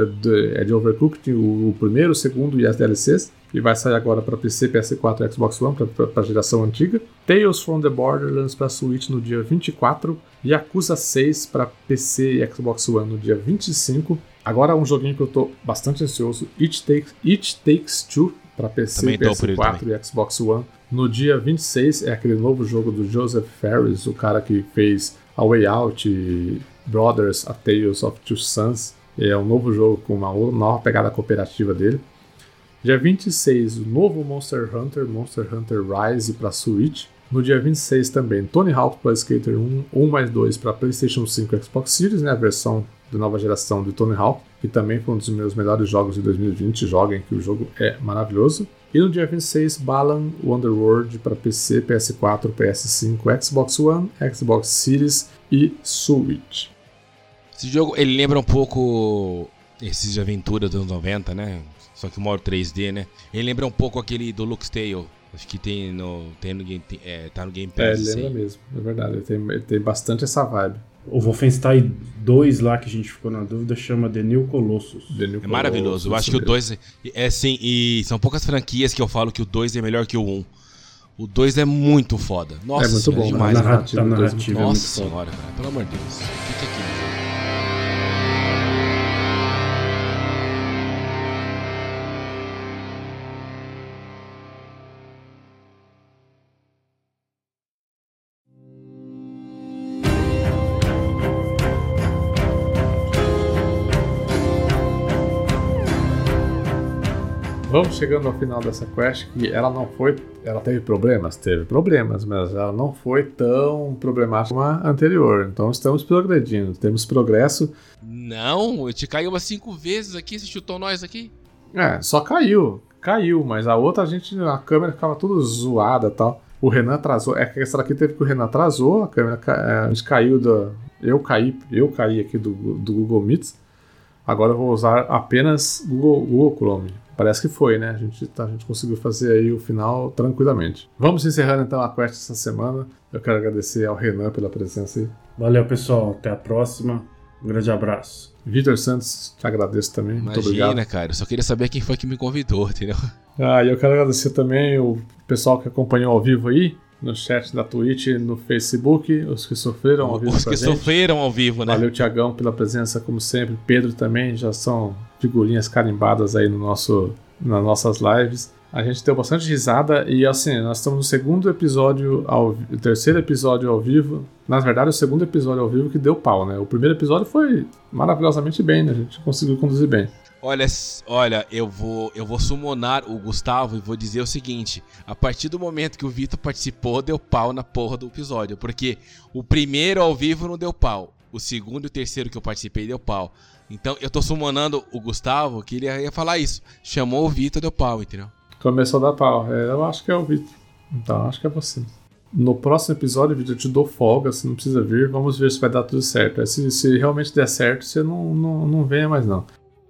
é de Overcooked, o, o, primeiro, o segundo e as DLCs. E vai sair agora para PC, PS4 e Xbox One, para a geração antiga. Tales from the Borderlands para Switch no dia 24. Yakuza 6 para PC e Xbox One no dia 25. Agora um joguinho que eu estou bastante ansioso, It Takes, It Takes Two para PC, PS4 e Xbox One. No dia 26 é aquele novo jogo do Joseph Ferris, o cara que fez A Way Out, Brothers, A Tales of Two Sons. É um novo jogo com uma nova pegada cooperativa dele. Dia 26, o novo Monster Hunter, Monster Hunter Rise para Switch. No dia 26 também, Tony Hawk Pro Skater 1, 1 mais 2 para PlayStation 5 e Xbox Series, né, a versão de nova geração de Tony Hawk, que também foi um dos meus melhores jogos de 2020. Joguem que o jogo é maravilhoso. E no dia 26, Balan Wonderworld para PC, PS4, PS5, Xbox One, Xbox Series e Switch. Esse jogo ele lembra um pouco esses de aventura dos anos 90, né? Só que o modo 3D, né? Ele lembra um pouco aquele do Luke's Tale. Acho que tem no, tem no game, é, tá no Game Pass. É, ele lembra assim. mesmo, é verdade. Ele tem, ele tem bastante essa vibe. O Wolfenstein 2 lá que a gente ficou na dúvida chama The New Colossus. The New é maravilhoso. Eu acho que o 2 é, é assim, e são poucas franquias que eu falo que o 2 é melhor que o 1. Um. O 2 é muito foda. Nossa, é muito bom. É demais. A narrativa, a narrativa é Nossa senhora, cara. Pelo amor de Deus. Fica aqui. Vamos chegando ao final dessa quest que ela não foi. Ela teve problemas? Teve problemas, mas ela não foi tão problemática como a anterior. Então estamos progredindo, temos progresso. Não, eu te caiu umas cinco vezes aqui, você chutou nós aqui? É, só caiu. Caiu, mas a outra a gente. A câmera ficava tudo zoada e tal. O Renan atrasou. É que essa daqui teve que o Renan atrasou, a câmera é, a gente caiu da. Eu caí, eu caí aqui do, do Google Meets. Agora eu vou usar apenas Google, Google Chrome. Parece que foi, né? A gente, tá, a gente conseguiu fazer aí o final tranquilamente. Vamos encerrando então a quest essa semana. Eu quero agradecer ao Renan pela presença aí. Valeu, pessoal. Até a próxima. Um grande abraço. Vitor Santos, te agradeço também. Imagina, Muito obrigado. cara. Eu só queria saber quem foi que me convidou, entendeu? Ah, e eu quero agradecer também o pessoal que acompanhou ao vivo aí no chat da Twitch, no Facebook, os que sofreram ao vivo. Os que sofreram ao vivo, né? Valeu, Tiagão, pela presença, como sempre. Pedro também, já são figurinhas carimbadas aí no nosso, nas nossas lives. A gente deu bastante risada e assim, nós estamos no segundo episódio, ao, terceiro episódio ao vivo. Na verdade, o segundo episódio ao vivo que deu pau, né? O primeiro episódio foi maravilhosamente bem, né? A gente conseguiu conduzir bem. Olha, olha, eu vou, eu vou summonar o Gustavo e vou dizer o seguinte: a partir do momento que o Vitor participou, deu pau na porra do episódio, porque o primeiro ao vivo não deu pau, o segundo e o terceiro que eu participei deu pau. Então eu tô summonando o Gustavo, que ele ia falar isso. Chamou o Vitor, deu pau, entendeu? Começou a dar pau. É, eu acho que é o Vitor. Então, acho que é você. No próximo episódio, Vitor, eu te dou folga, você não precisa vir. Vamos ver se vai dar tudo certo. Se, se realmente der certo, você não, não, não venha mais, não.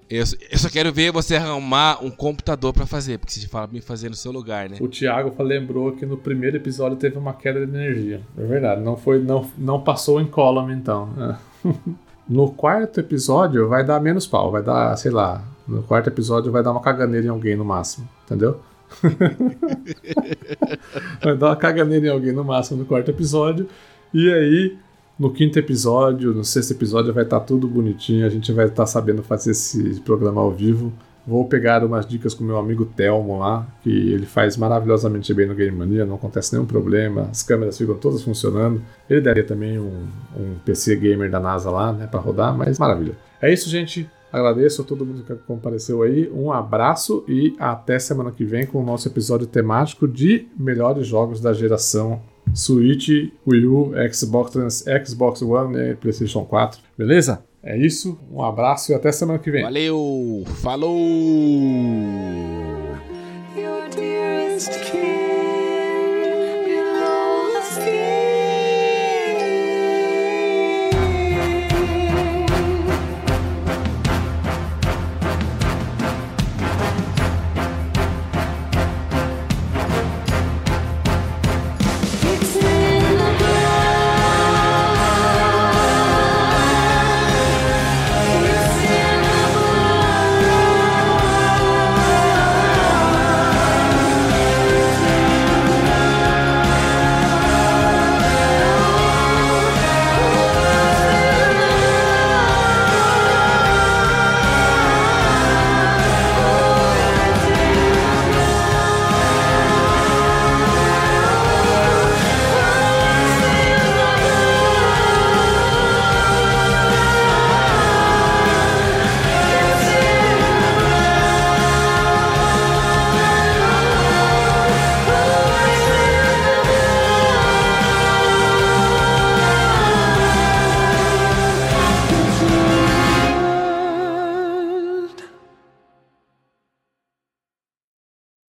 Eu, eu, só quero ver você arrumar um computador para fazer, porque você fala me fazer no seu lugar, né? O Thiago lembrou que no primeiro episódio teve uma queda de energia. É verdade, não foi, não, não passou em column então. No quarto episódio vai dar menos pau, vai dar, sei lá, no quarto episódio vai dar uma caganeira em alguém no máximo, entendeu? vai dar uma caganeira em alguém no máximo no quarto episódio. E aí No quinto episódio, no sexto episódio, vai estar tá tudo bonitinho. A gente vai estar tá sabendo fazer esse programa ao vivo. Vou pegar umas dicas com meu amigo Telmo lá, que ele faz maravilhosamente bem no Game Mania, não acontece nenhum problema, as câmeras ficam todas funcionando. Ele daria também um, um PC gamer da NASA lá, né, para rodar, mas maravilha. É isso, gente. Agradeço a todo mundo que compareceu aí. Um abraço e até semana que vem com o nosso episódio temático de melhores jogos da geração Switch, Wii U, Xbox, Xbox One e PlayStation 4. Beleza? É isso, um abraço e até semana que vem. Valeu, falou!